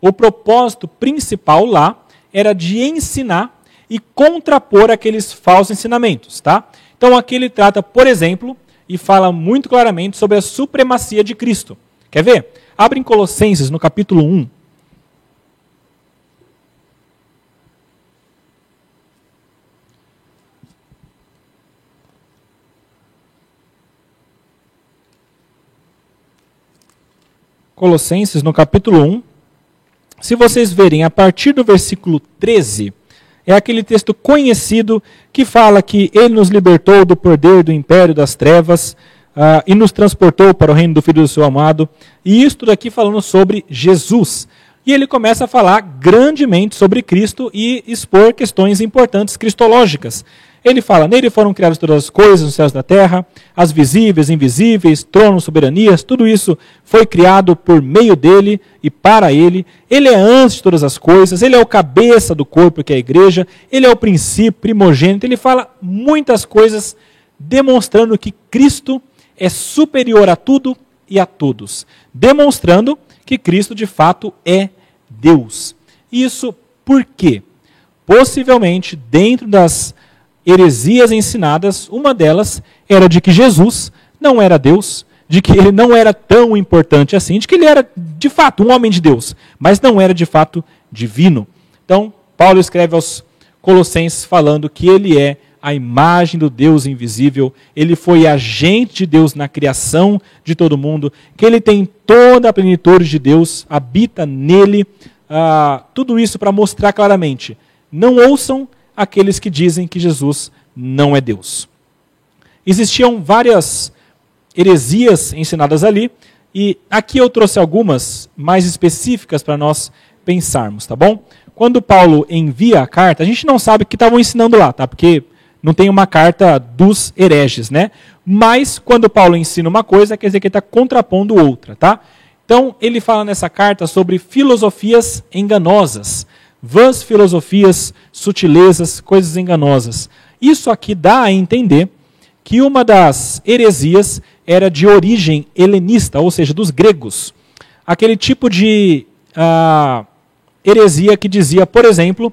O propósito principal lá era de ensinar e contrapor aqueles falsos ensinamentos, tá? Então aqui ele trata, por exemplo, e fala muito claramente sobre a supremacia de Cristo. Quer ver? Abre em Colossenses, no capítulo 1. Colossenses, no capítulo 1. Se vocês verem, a partir do versículo 13, é aquele texto conhecido que fala que ele nos libertou do poder do império das trevas uh, e nos transportou para o reino do Filho do seu amado. E isto daqui falando sobre Jesus. E ele começa a falar grandemente sobre Cristo e expor questões importantes cristológicas. Ele fala: Nele foram criadas todas as coisas nos céus da terra, as visíveis, invisíveis, tronos, soberanias, tudo isso foi criado por meio dele e para ele. Ele é antes de todas as coisas, ele é o cabeça do corpo que é a igreja, ele é o princípio, primogênito. Ele fala muitas coisas demonstrando que Cristo é superior a tudo e a todos, demonstrando que Cristo de fato é Deus. Isso por quê? Possivelmente dentro das heresias ensinadas, uma delas era de que Jesus não era Deus, de que ele não era tão importante assim, de que ele era de fato um homem de Deus, mas não era de fato divino. Então, Paulo escreve aos Colossenses falando que ele é a imagem do Deus invisível, ele foi agente de Deus na criação de todo mundo, que ele tem toda a plenitude de Deus, habita nele. Ah, tudo isso para mostrar claramente: não ouçam aqueles que dizem que Jesus não é Deus. Existiam várias heresias ensinadas ali, e aqui eu trouxe algumas mais específicas para nós pensarmos, tá bom? Quando Paulo envia a carta, a gente não sabe o que estavam ensinando lá, tá? Porque não tem uma carta dos hereges, né? Mas quando Paulo ensina uma coisa, quer dizer que ele está contrapondo outra, tá? Então ele fala nessa carta sobre filosofias enganosas vãs filosofias, sutilezas, coisas enganosas. Isso aqui dá a entender que uma das heresias era de origem helenista, ou seja, dos gregos. Aquele tipo de ah, heresia que dizia, por exemplo,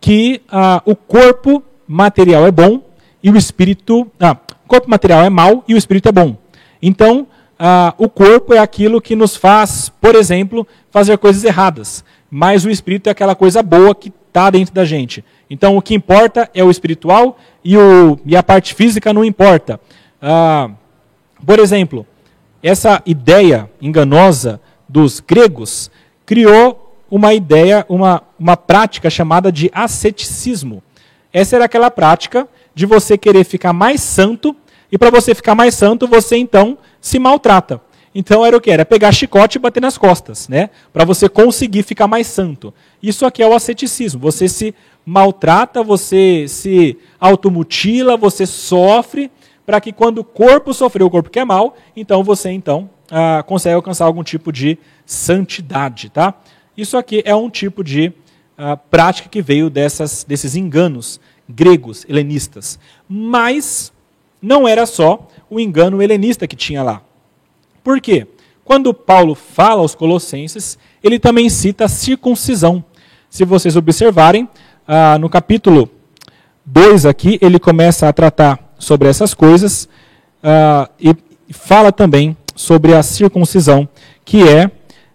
que ah, o corpo material é bom e o espírito. Ah, o corpo material é mau e o espírito é bom. Então, ah, o corpo é aquilo que nos faz, por exemplo, fazer coisas erradas mas o espírito é aquela coisa boa que está dentro da gente. Então o que importa é o espiritual e, o, e a parte física não importa. Ah, por exemplo, essa ideia enganosa dos gregos criou uma ideia, uma, uma prática chamada de asceticismo. Essa era aquela prática de você querer ficar mais santo, e para você ficar mais santo, você então se maltrata. Então era o que? Era pegar chicote e bater nas costas, né? Para você conseguir ficar mais santo. Isso aqui é o asceticismo. Você se maltrata, você se automutila, você sofre, para que quando o corpo sofreu, o corpo que é mal, então você então ah, consegue alcançar algum tipo de santidade, tá? Isso aqui é um tipo de ah, prática que veio dessas, desses enganos gregos, helenistas. Mas não era só o engano helenista que tinha lá. Por quê? quando Paulo fala aos Colossenses, ele também cita a circuncisão. Se vocês observarem, ah, no capítulo 2 aqui, ele começa a tratar sobre essas coisas ah, e fala também sobre a circuncisão, que é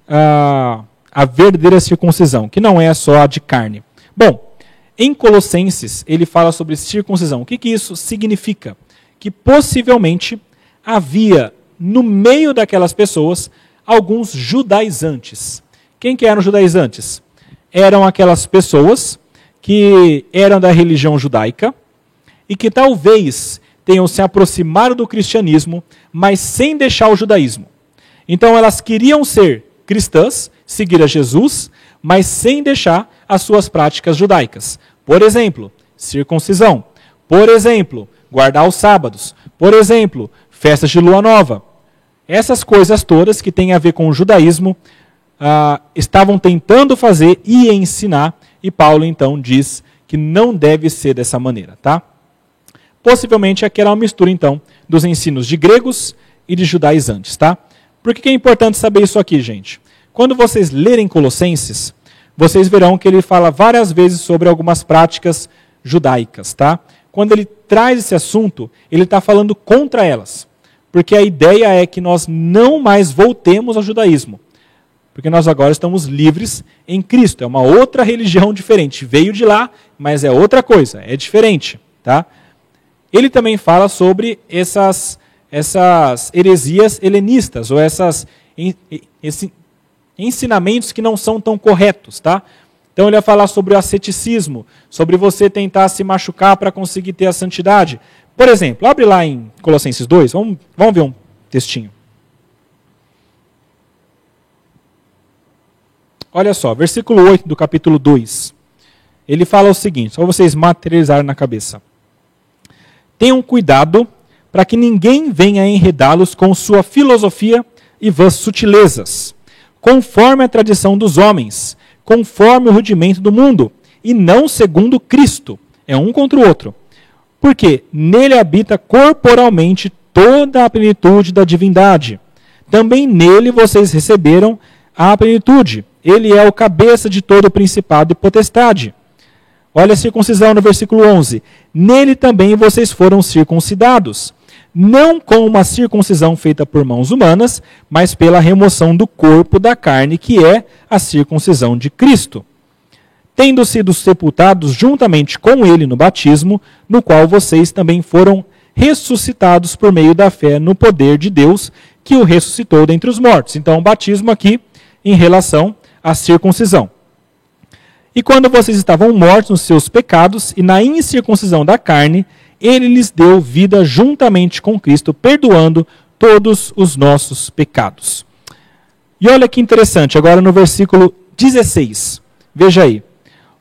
ah, a verdadeira circuncisão, que não é só a de carne. Bom, em Colossenses, ele fala sobre circuncisão. O que, que isso significa? Que possivelmente havia no meio daquelas pessoas alguns judaizantes. Quem que eram judaizantes? Eram aquelas pessoas que eram da religião judaica e que talvez tenham se aproximado do cristianismo, mas sem deixar o judaísmo. Então elas queriam ser cristãs, seguir a Jesus, mas sem deixar as suas práticas judaicas. Por exemplo, circuncisão. Por exemplo, guardar os sábados. Por exemplo, festas de lua nova. Essas coisas todas que têm a ver com o judaísmo ah, estavam tentando fazer e ensinar, e Paulo então diz que não deve ser dessa maneira, tá? Possivelmente aqui era uma mistura então dos ensinos de gregos e de judaizantes, tá? Por que é importante saber isso aqui, gente? Quando vocês lerem Colossenses, vocês verão que ele fala várias vezes sobre algumas práticas judaicas, tá? Quando ele traz esse assunto, ele está falando contra elas. Porque a ideia é que nós não mais voltemos ao judaísmo. Porque nós agora estamos livres em Cristo. É uma outra religião diferente. Veio de lá, mas é outra coisa, é diferente. Tá? Ele também fala sobre essas, essas heresias helenistas, ou essas, esse, ensinamentos que não são tão corretos. Tá? Então ele vai falar sobre o asceticismo, sobre você tentar se machucar para conseguir ter a santidade. Por exemplo, abre lá em Colossenses 2, vamos, vamos ver um textinho. Olha só, versículo 8 do capítulo 2. Ele fala o seguinte, só vocês materializarem na cabeça. Tenham cuidado para que ninguém venha enredá-los com sua filosofia e vãs sutilezas, conforme a tradição dos homens, conforme o rudimento do mundo, e não segundo Cristo. É um contra o outro porque nele habita corporalmente toda a plenitude da divindade. Também nele vocês receberam a plenitude. Ele é o cabeça de todo o principado e potestade. Olha a circuncisão no versículo 11. Nele também vocês foram circuncidados, não com uma circuncisão feita por mãos humanas, mas pela remoção do corpo da carne, que é a circuncisão de Cristo tendo sido sepultados juntamente com ele no batismo, no qual vocês também foram ressuscitados por meio da fé no poder de Deus que o ressuscitou dentre os mortos. Então, o batismo aqui em relação à circuncisão. E quando vocês estavam mortos nos seus pecados e na incircuncisão da carne, ele lhes deu vida juntamente com Cristo, perdoando todos os nossos pecados. E olha que interessante, agora no versículo 16. Veja aí.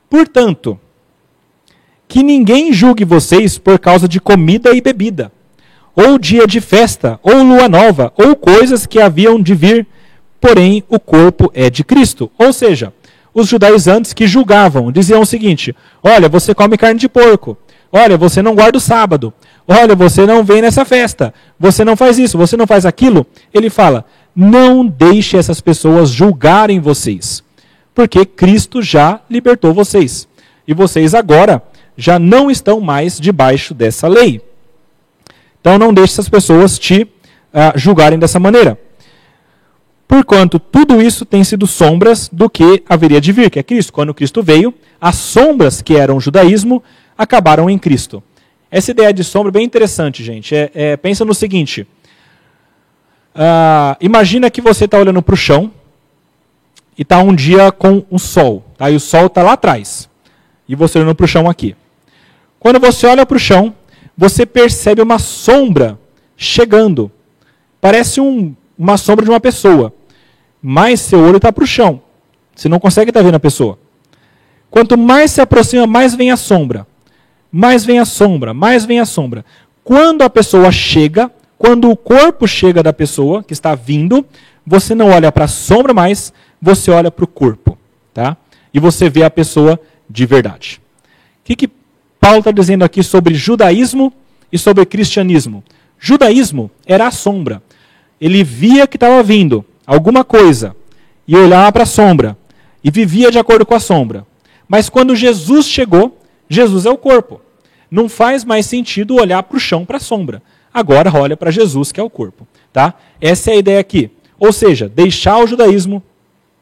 Portanto, que ninguém julgue vocês por causa de comida e bebida, ou dia de festa, ou lua nova, ou coisas que haviam de vir, porém o corpo é de Cristo. Ou seja, os judaizantes que julgavam diziam o seguinte: olha, você come carne de porco, olha, você não guarda o sábado, olha, você não vem nessa festa, você não faz isso, você não faz aquilo. Ele fala: não deixe essas pessoas julgarem vocês porque Cristo já libertou vocês. E vocês agora já não estão mais debaixo dessa lei. Então não deixe essas pessoas te uh, julgarem dessa maneira. Porquanto tudo isso tem sido sombras do que haveria de vir, que é Cristo. Quando Cristo veio, as sombras que eram o judaísmo acabaram em Cristo. Essa ideia de sombra é bem interessante, gente. É, é, pensa no seguinte: uh, imagina que você está olhando para o chão e está um dia com o sol. Tá? E o sol está lá atrás. E você olhando para o chão aqui. Quando você olha para o chão, você percebe uma sombra chegando. Parece um, uma sombra de uma pessoa. Mas seu olho está para o chão. Você não consegue estar tá vendo a pessoa. Quanto mais se aproxima, mais vem a sombra. Mais vem a sombra, mais vem a sombra. Quando a pessoa chega, quando o corpo chega da pessoa que está vindo, você não olha para a sombra mais, você olha para o corpo, tá? E você vê a pessoa de verdade. O que, que Paulo está dizendo aqui sobre judaísmo e sobre cristianismo? Judaísmo era a sombra. Ele via que estava vindo. alguma coisa e olhava para a sombra e vivia de acordo com a sombra. Mas quando Jesus chegou, Jesus é o corpo. Não faz mais sentido olhar para o chão, para a sombra. Agora olha para Jesus, que é o corpo. Tá? Essa é a ideia aqui. Ou seja, deixar o judaísmo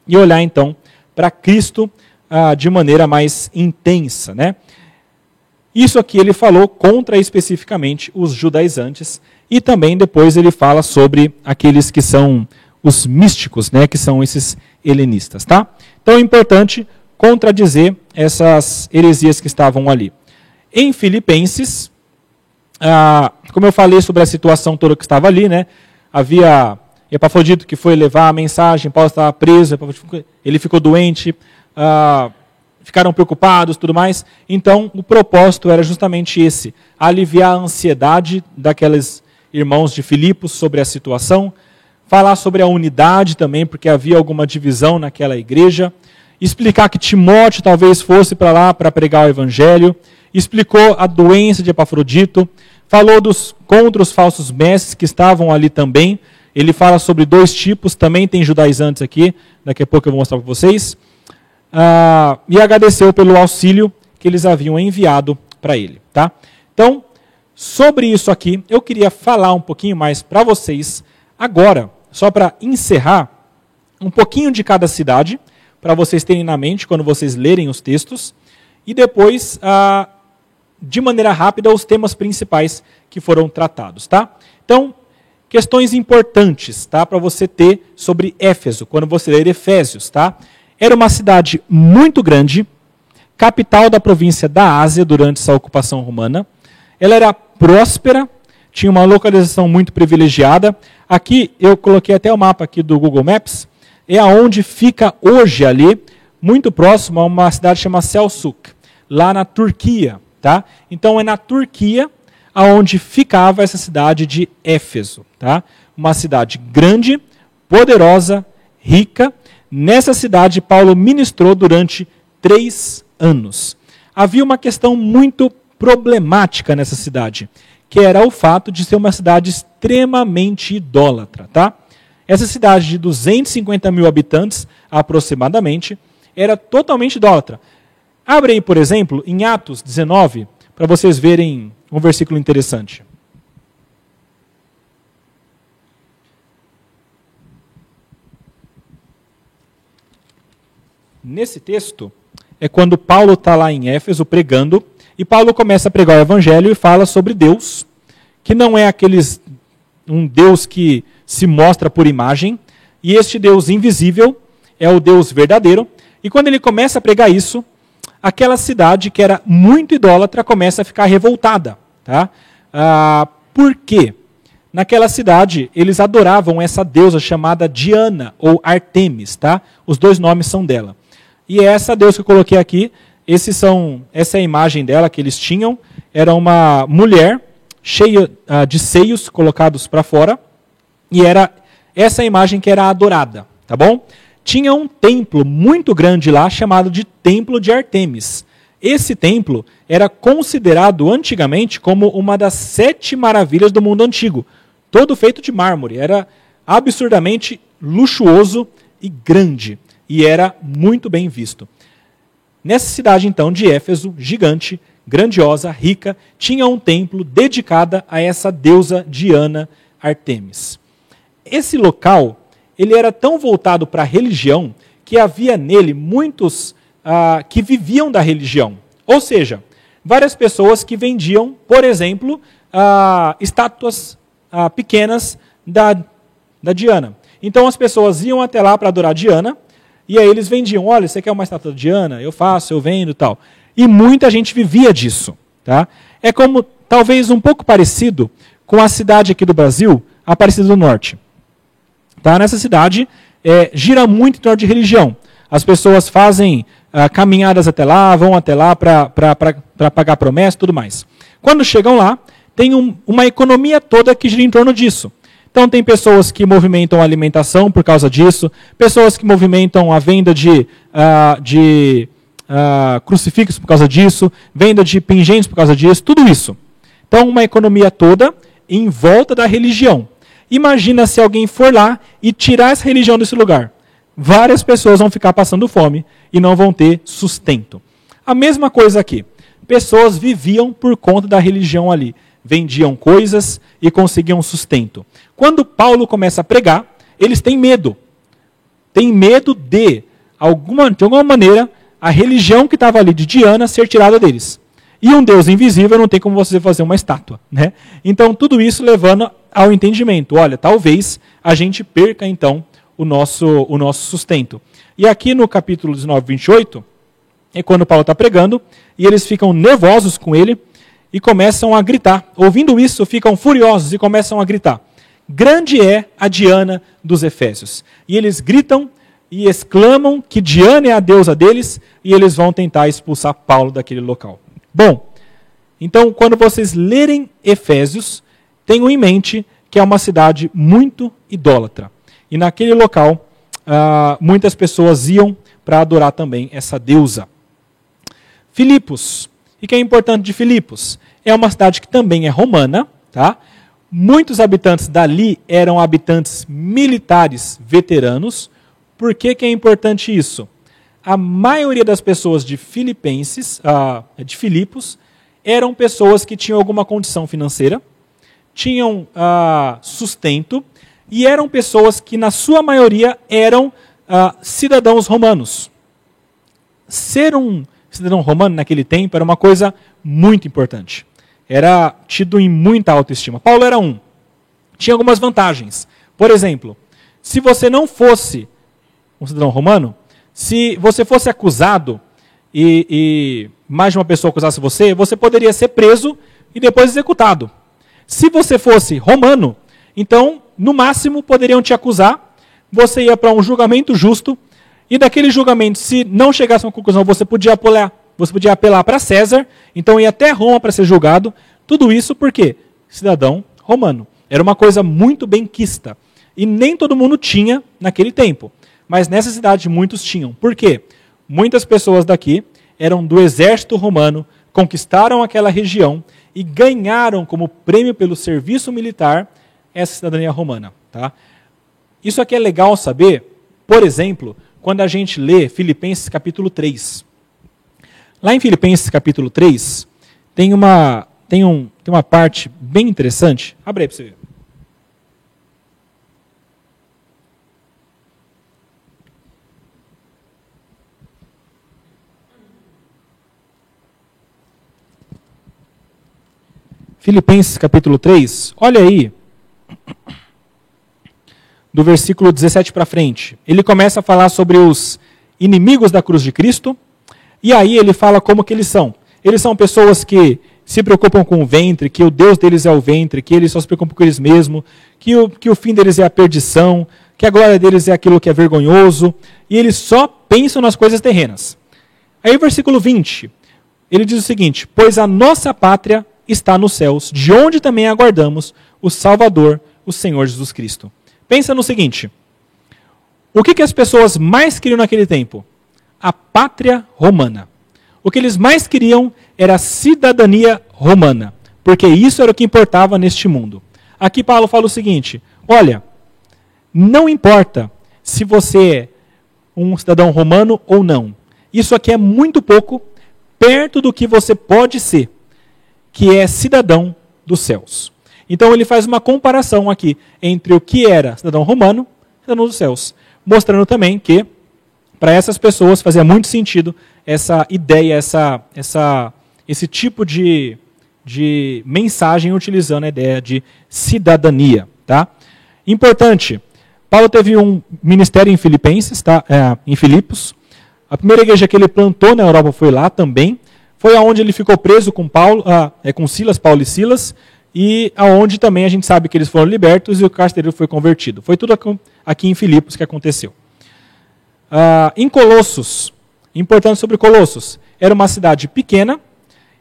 e olhar então para Cristo ah, de maneira mais intensa. Né? Isso aqui ele falou contra especificamente os judaizantes e também depois ele fala sobre aqueles que são os místicos, né, que são esses helenistas, tá? Então é importante contradizer essas heresias que estavam ali. Em Filipenses, ah, como eu falei sobre a situação toda que estava ali, né, havia Epafrodito que foi levar a mensagem, Paulo estava preso, ele ficou doente, ah, ficaram preocupados, tudo mais. Então, o propósito era justamente esse: aliviar a ansiedade daqueles irmãos de Filipos sobre a situação, falar sobre a unidade também, porque havia alguma divisão naquela igreja, explicar que Timóteo talvez fosse para lá para pregar o evangelho, explicou a doença de Epafrodito, falou dos contra os falsos mestres que estavam ali também. Ele fala sobre dois tipos, também tem judaizantes aqui, daqui a pouco eu vou mostrar para vocês. Ah, e agradeceu pelo auxílio que eles haviam enviado para ele. Tá? Então, sobre isso aqui, eu queria falar um pouquinho mais para vocês agora, só para encerrar, um pouquinho de cada cidade, para vocês terem na mente quando vocês lerem os textos, e depois, ah, de maneira rápida, os temas principais que foram tratados. Tá? Então, questões importantes tá, para você ter sobre Éfeso, quando você ler Efésios. Tá? Era uma cidade muito grande, capital da província da Ásia durante essa ocupação romana. Ela era próspera, tinha uma localização muito privilegiada. Aqui eu coloquei até o mapa aqui do Google Maps, é aonde fica hoje ali, muito próximo a uma cidade chamada Selçuk, lá na Turquia, tá? Então é na Turquia aonde ficava essa cidade de Éfeso, tá? Uma cidade grande, poderosa, rica. Nessa cidade Paulo ministrou durante três anos. Havia uma questão muito problemática nessa cidade que era o fato de ser uma cidade extremamente idólatra. Tá? Essa cidade de 250 mil habitantes, aproximadamente, era totalmente idólatra. Abre aí, por exemplo, em Atos 19, para vocês verem um versículo interessante. Nesse texto, é quando Paulo está lá em Éfeso pregando, e Paulo começa a pregar o evangelho e fala sobre Deus, que não é aqueles um Deus que se mostra por imagem, e este Deus invisível é o Deus verdadeiro. E quando ele começa a pregar isso, aquela cidade que era muito idólatra começa a ficar revoltada. Tá? Ah, por quê? Naquela cidade, eles adoravam essa deusa chamada Diana ou Artemis. Tá? Os dois nomes são dela. E é essa deusa que eu coloquei aqui esses são, essa é a imagem dela que eles tinham. Era uma mulher cheia uh, de seios colocados para fora. E era essa imagem que era adorada, tá bom? Tinha um templo muito grande lá chamado de Templo de Artemis. Esse templo era considerado antigamente como uma das sete maravilhas do mundo antigo, todo feito de mármore. Era absurdamente luxuoso e grande e era muito bem visto. Nessa cidade, então, de Éfeso, gigante, grandiosa, rica, tinha um templo dedicado a essa deusa Diana Artemis. Esse local, ele era tão voltado para a religião que havia nele muitos ah, que viviam da religião. Ou seja, várias pessoas que vendiam, por exemplo, ah, estátuas ah, pequenas da, da Diana. Então as pessoas iam até lá para adorar Diana, e aí eles vendiam, olha, você quer uma estátua de Diana? Eu faço, eu vendo tal. E muita gente vivia disso. Tá? É como, talvez um pouco parecido com a cidade aqui do Brasil, Aparecida do Norte. Tá? Nessa cidade, é, gira muito em torno de religião. As pessoas fazem ah, caminhadas até lá, vão até lá para pagar promessa e tudo mais. Quando chegam lá, tem um, uma economia toda que gira em torno disso. Então, tem pessoas que movimentam a alimentação por causa disso, pessoas que movimentam a venda de, uh, de uh, crucifixos por causa disso, venda de pingentes por causa disso, tudo isso. Então, uma economia toda em volta da religião. Imagina se alguém for lá e tirar essa religião desse lugar. Várias pessoas vão ficar passando fome e não vão ter sustento. A mesma coisa aqui. Pessoas viviam por conta da religião ali. Vendiam coisas e conseguiam sustento. Quando Paulo começa a pregar, eles têm medo. Têm medo de, alguma, de alguma maneira, a religião que estava ali de Diana ser tirada deles. E um Deus invisível não tem como você fazer uma estátua. Né? Então, tudo isso levando ao entendimento. Olha, talvez a gente perca, então, o nosso, o nosso sustento. E aqui no capítulo 19, 28, é quando Paulo está pregando, e eles ficam nervosos com ele e começam a gritar. Ouvindo isso, ficam furiosos e começam a gritar. Grande é a Diana dos Efésios. E eles gritam e exclamam que Diana é a deusa deles, e eles vão tentar expulsar Paulo daquele local. Bom, então quando vocês lerem Efésios, tenham em mente que é uma cidade muito idólatra. E naquele local, uh, muitas pessoas iam para adorar também essa deusa. Filipos. E que é importante de Filipos? É uma cidade que também é romana, tá? Muitos habitantes dali eram habitantes militares veteranos. Por que, que é importante isso? A maioria das pessoas de Filipenses, uh, de Filipos, eram pessoas que tinham alguma condição financeira, tinham uh, sustento e eram pessoas que, na sua maioria, eram uh, cidadãos romanos. Ser um cidadão romano naquele tempo era uma coisa muito importante. Era tido em muita autoestima. Paulo era um. Tinha algumas vantagens. Por exemplo, se você não fosse um cidadão romano, se você fosse acusado e, e mais de uma pessoa acusasse você, você poderia ser preso e depois executado. Se você fosse romano, então, no máximo, poderiam te acusar, você ia para um julgamento justo, e daquele julgamento, se não chegasse a uma conclusão, você podia apelar, você podia apelar para César, então ia até Roma para ser julgado. Tudo isso por quê? Cidadão romano. Era uma coisa muito bem quista. E nem todo mundo tinha naquele tempo. Mas nessa cidade muitos tinham. Por quê? Muitas pessoas daqui eram do exército romano, conquistaram aquela região e ganharam como prêmio pelo serviço militar essa cidadania romana. Tá? Isso aqui é legal saber, por exemplo, quando a gente lê Filipenses capítulo 3. Lá em Filipenses capítulo 3, tem uma, tem um, tem uma parte bem interessante. Abre aí para você ver. Filipenses capítulo 3, olha aí, do versículo 17 para frente. Ele começa a falar sobre os inimigos da cruz de Cristo, e aí ele fala como que eles são. Eles são pessoas que se preocupam com o ventre, que o Deus deles é o ventre, que eles só se preocupam com eles mesmos, que o, que o fim deles é a perdição, que a glória deles é aquilo que é vergonhoso, e eles só pensam nas coisas terrenas. Aí versículo 20, ele diz o seguinte: Pois a nossa pátria está nos céus, de onde também aguardamos o Salvador, o Senhor Jesus Cristo. Pensa no seguinte: o que, que as pessoas mais queriam naquele tempo? A pátria romana. O que eles mais queriam era a cidadania romana, porque isso era o que importava neste mundo. Aqui Paulo fala o seguinte: olha, não importa se você é um cidadão romano ou não. Isso aqui é muito pouco perto do que você pode ser que é cidadão dos céus. Então ele faz uma comparação aqui entre o que era cidadão romano e cidadão dos céus, mostrando também que para essas pessoas fazia muito sentido essa ideia, essa, essa, esse tipo de, de mensagem utilizando a ideia de cidadania. Tá? Importante, Paulo teve um ministério em Filipenses, tá? É, em Filipos. A primeira igreja que ele plantou na Europa foi lá também. Foi aonde ele ficou preso com Paulo, ah, é, com Silas, Paulo e Silas, e aonde também a gente sabe que eles foram libertos e o carcereiro foi convertido. Foi tudo aqui em Filipos que aconteceu. Ah, em Colossos, importante sobre Colossos, era uma cidade pequena,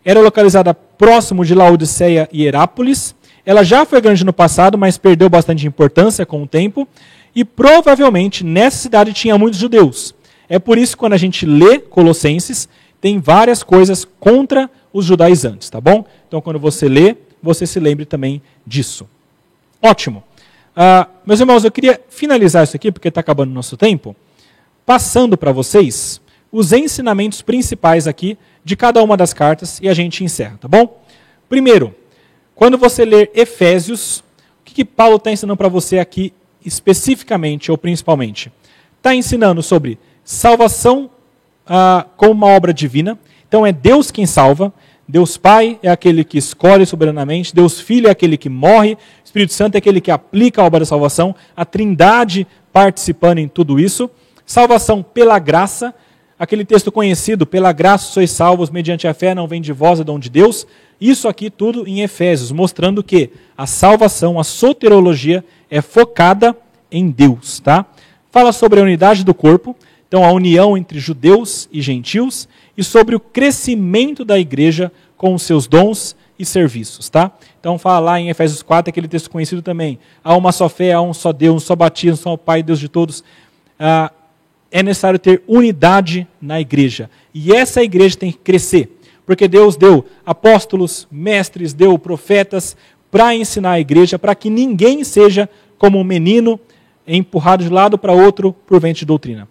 era localizada próximo de Laodiceia e Herápolis. Ela já foi grande no passado, mas perdeu bastante importância com o tempo. E provavelmente nessa cidade tinha muitos judeus. É por isso que quando a gente lê Colossenses, tem várias coisas contra os judaizantes, tá bom? Então, quando você lê, você se lembre também disso. Ótimo. Ah, meus irmãos, eu queria finalizar isso aqui, porque está acabando o nosso tempo, passando para vocês os ensinamentos principais aqui de cada uma das cartas e a gente encerra, tá bom? Primeiro, quando você ler Efésios, o que, que Paulo está ensinando para você aqui especificamente ou principalmente? Está ensinando sobre salvação como uma obra divina. Então é Deus quem salva. Deus Pai é aquele que escolhe soberanamente. Deus Filho é aquele que morre. Espírito Santo é aquele que aplica a obra da salvação. A Trindade participando em tudo isso. Salvação pela graça. Aquele texto conhecido, pela graça sois salvos mediante a fé, não vem de vós, é dom de Deus. Isso aqui tudo em Efésios, mostrando que a salvação, a soterologia, é focada em Deus, tá? Fala sobre a unidade do corpo, então a união entre judeus e gentios, e sobre o crescimento da igreja com os seus dons e serviços, tá? Então fala lá em Efésios 4, aquele texto conhecido também, há uma só fé, há um só Deus, um só batismo, só Pai, Deus de todos. Ah, é necessário ter unidade na igreja. E essa igreja tem que crescer, porque Deus deu apóstolos, mestres, deu profetas para ensinar a igreja, para que ninguém seja como um menino empurrado de lado para outro por vento de doutrina.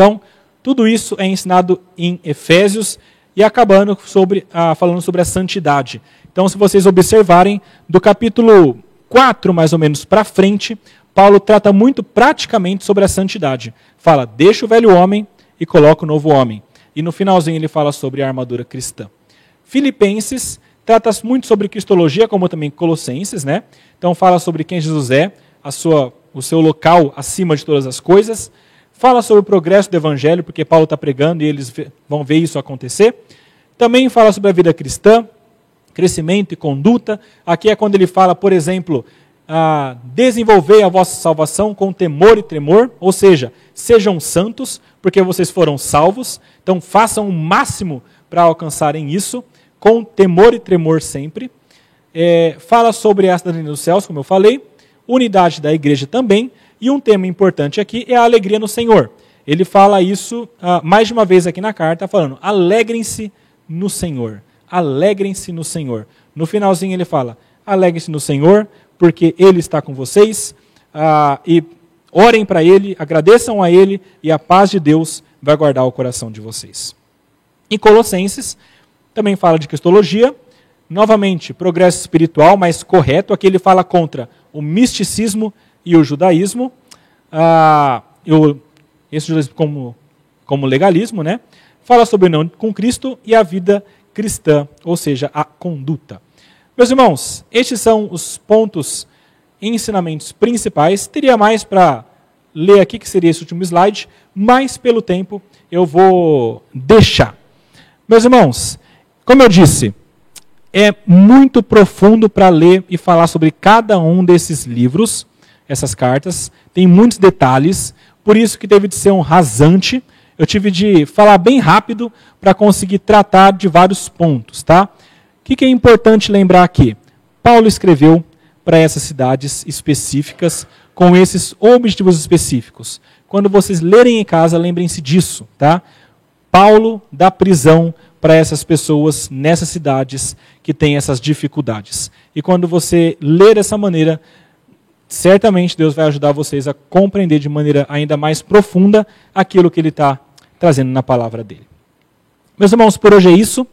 Então, tudo isso é ensinado em Efésios e acabando sobre, ah, falando sobre a santidade. Então, se vocês observarem, do capítulo 4, mais ou menos, para frente, Paulo trata muito praticamente sobre a santidade. Fala, deixa o velho homem e coloca o novo homem. E no finalzinho ele fala sobre a armadura cristã. Filipenses trata muito sobre cristologia, como também Colossenses, né? Então fala sobre quem Jesus é, a sua, o seu local acima de todas as coisas. Fala sobre o progresso do evangelho, porque Paulo está pregando e eles vão ver isso acontecer. Também fala sobre a vida cristã, crescimento e conduta. Aqui é quando ele fala, por exemplo, a desenvolver a vossa salvação com temor e tremor, ou seja, sejam santos, porque vocês foram salvos. Então façam o máximo para alcançarem isso, com temor e tremor sempre. É, fala sobre a cidadania dos céus, como eu falei unidade da igreja também, e um tema importante aqui é a alegria no Senhor. Ele fala isso uh, mais de uma vez aqui na carta, falando: alegrem-se no Senhor. Alegrem-se no Senhor. No finalzinho ele fala: alegrem-se no Senhor, porque Ele está com vocês, uh, e orem para Ele, agradeçam a Ele, e a paz de Deus vai guardar o coração de vocês. Em Colossenses, também fala de cristologia, novamente, progresso espiritual mais correto, aqui ele fala contra o misticismo e o judaísmo, ah, eu, esse judaísmo como, como legalismo, né? Fala sobre não com Cristo e a vida cristã, ou seja, a conduta. Meus irmãos, estes são os pontos e ensinamentos principais. Teria mais para ler aqui, que seria esse último slide, mas pelo tempo eu vou deixar. Meus irmãos, como eu disse, é muito profundo para ler e falar sobre cada um desses livros, essas cartas. Tem muitos detalhes, por isso que teve de ser um rasante. Eu tive de falar bem rápido para conseguir tratar de vários pontos, tá? O que, é importante lembrar aqui? Paulo escreveu para essas cidades específicas com esses objetivos específicos. Quando vocês lerem em casa, lembrem-se disso, tá? Paulo da prisão para essas pessoas nessas cidades que têm essas dificuldades. E quando você ler dessa maneira, certamente Deus vai ajudar vocês a compreender de maneira ainda mais profunda aquilo que Ele está trazendo na palavra dele. Meus irmãos, por hoje é isso.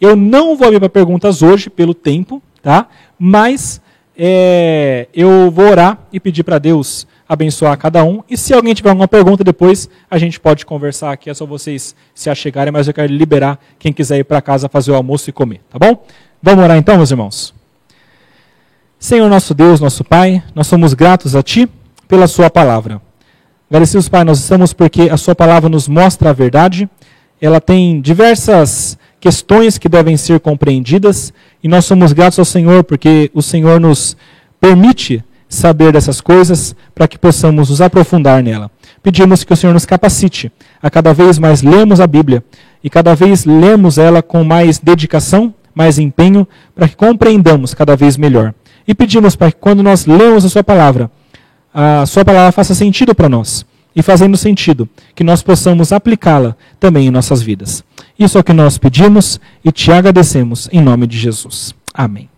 Eu não vou abrir para perguntas hoje, pelo tempo, tá? mas é, eu vou orar e pedir para Deus abençoar cada um. E se alguém tiver alguma pergunta depois, a gente pode conversar aqui. É só vocês se achegarem, mas eu quero liberar quem quiser ir para casa fazer o almoço e comer, tá bom? Vamos orar então, meus irmãos? Senhor nosso Deus, nosso Pai, nós somos gratos a Ti pela Sua palavra. Agradecidos, Pai, nós estamos porque a Sua palavra nos mostra a verdade. Ela tem diversas questões que devem ser compreendidas e nós somos gratos ao Senhor porque o Senhor nos permite saber dessas coisas para que possamos nos aprofundar nela. Pedimos que o Senhor nos capacite a cada vez mais lermos a Bíblia e cada vez lermos ela com mais dedicação, mais empenho, para que compreendamos cada vez melhor. E pedimos para que quando nós lemos a Sua palavra, a Sua palavra faça sentido para nós. E fazendo sentido, que nós possamos aplicá-la também em nossas vidas. Isso é o que nós pedimos e te agradecemos em nome de Jesus. Amém.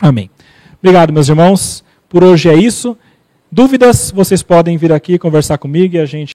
Amém. Obrigado, meus irmãos. Por hoje é isso. Dúvidas, vocês podem vir aqui conversar comigo e a gente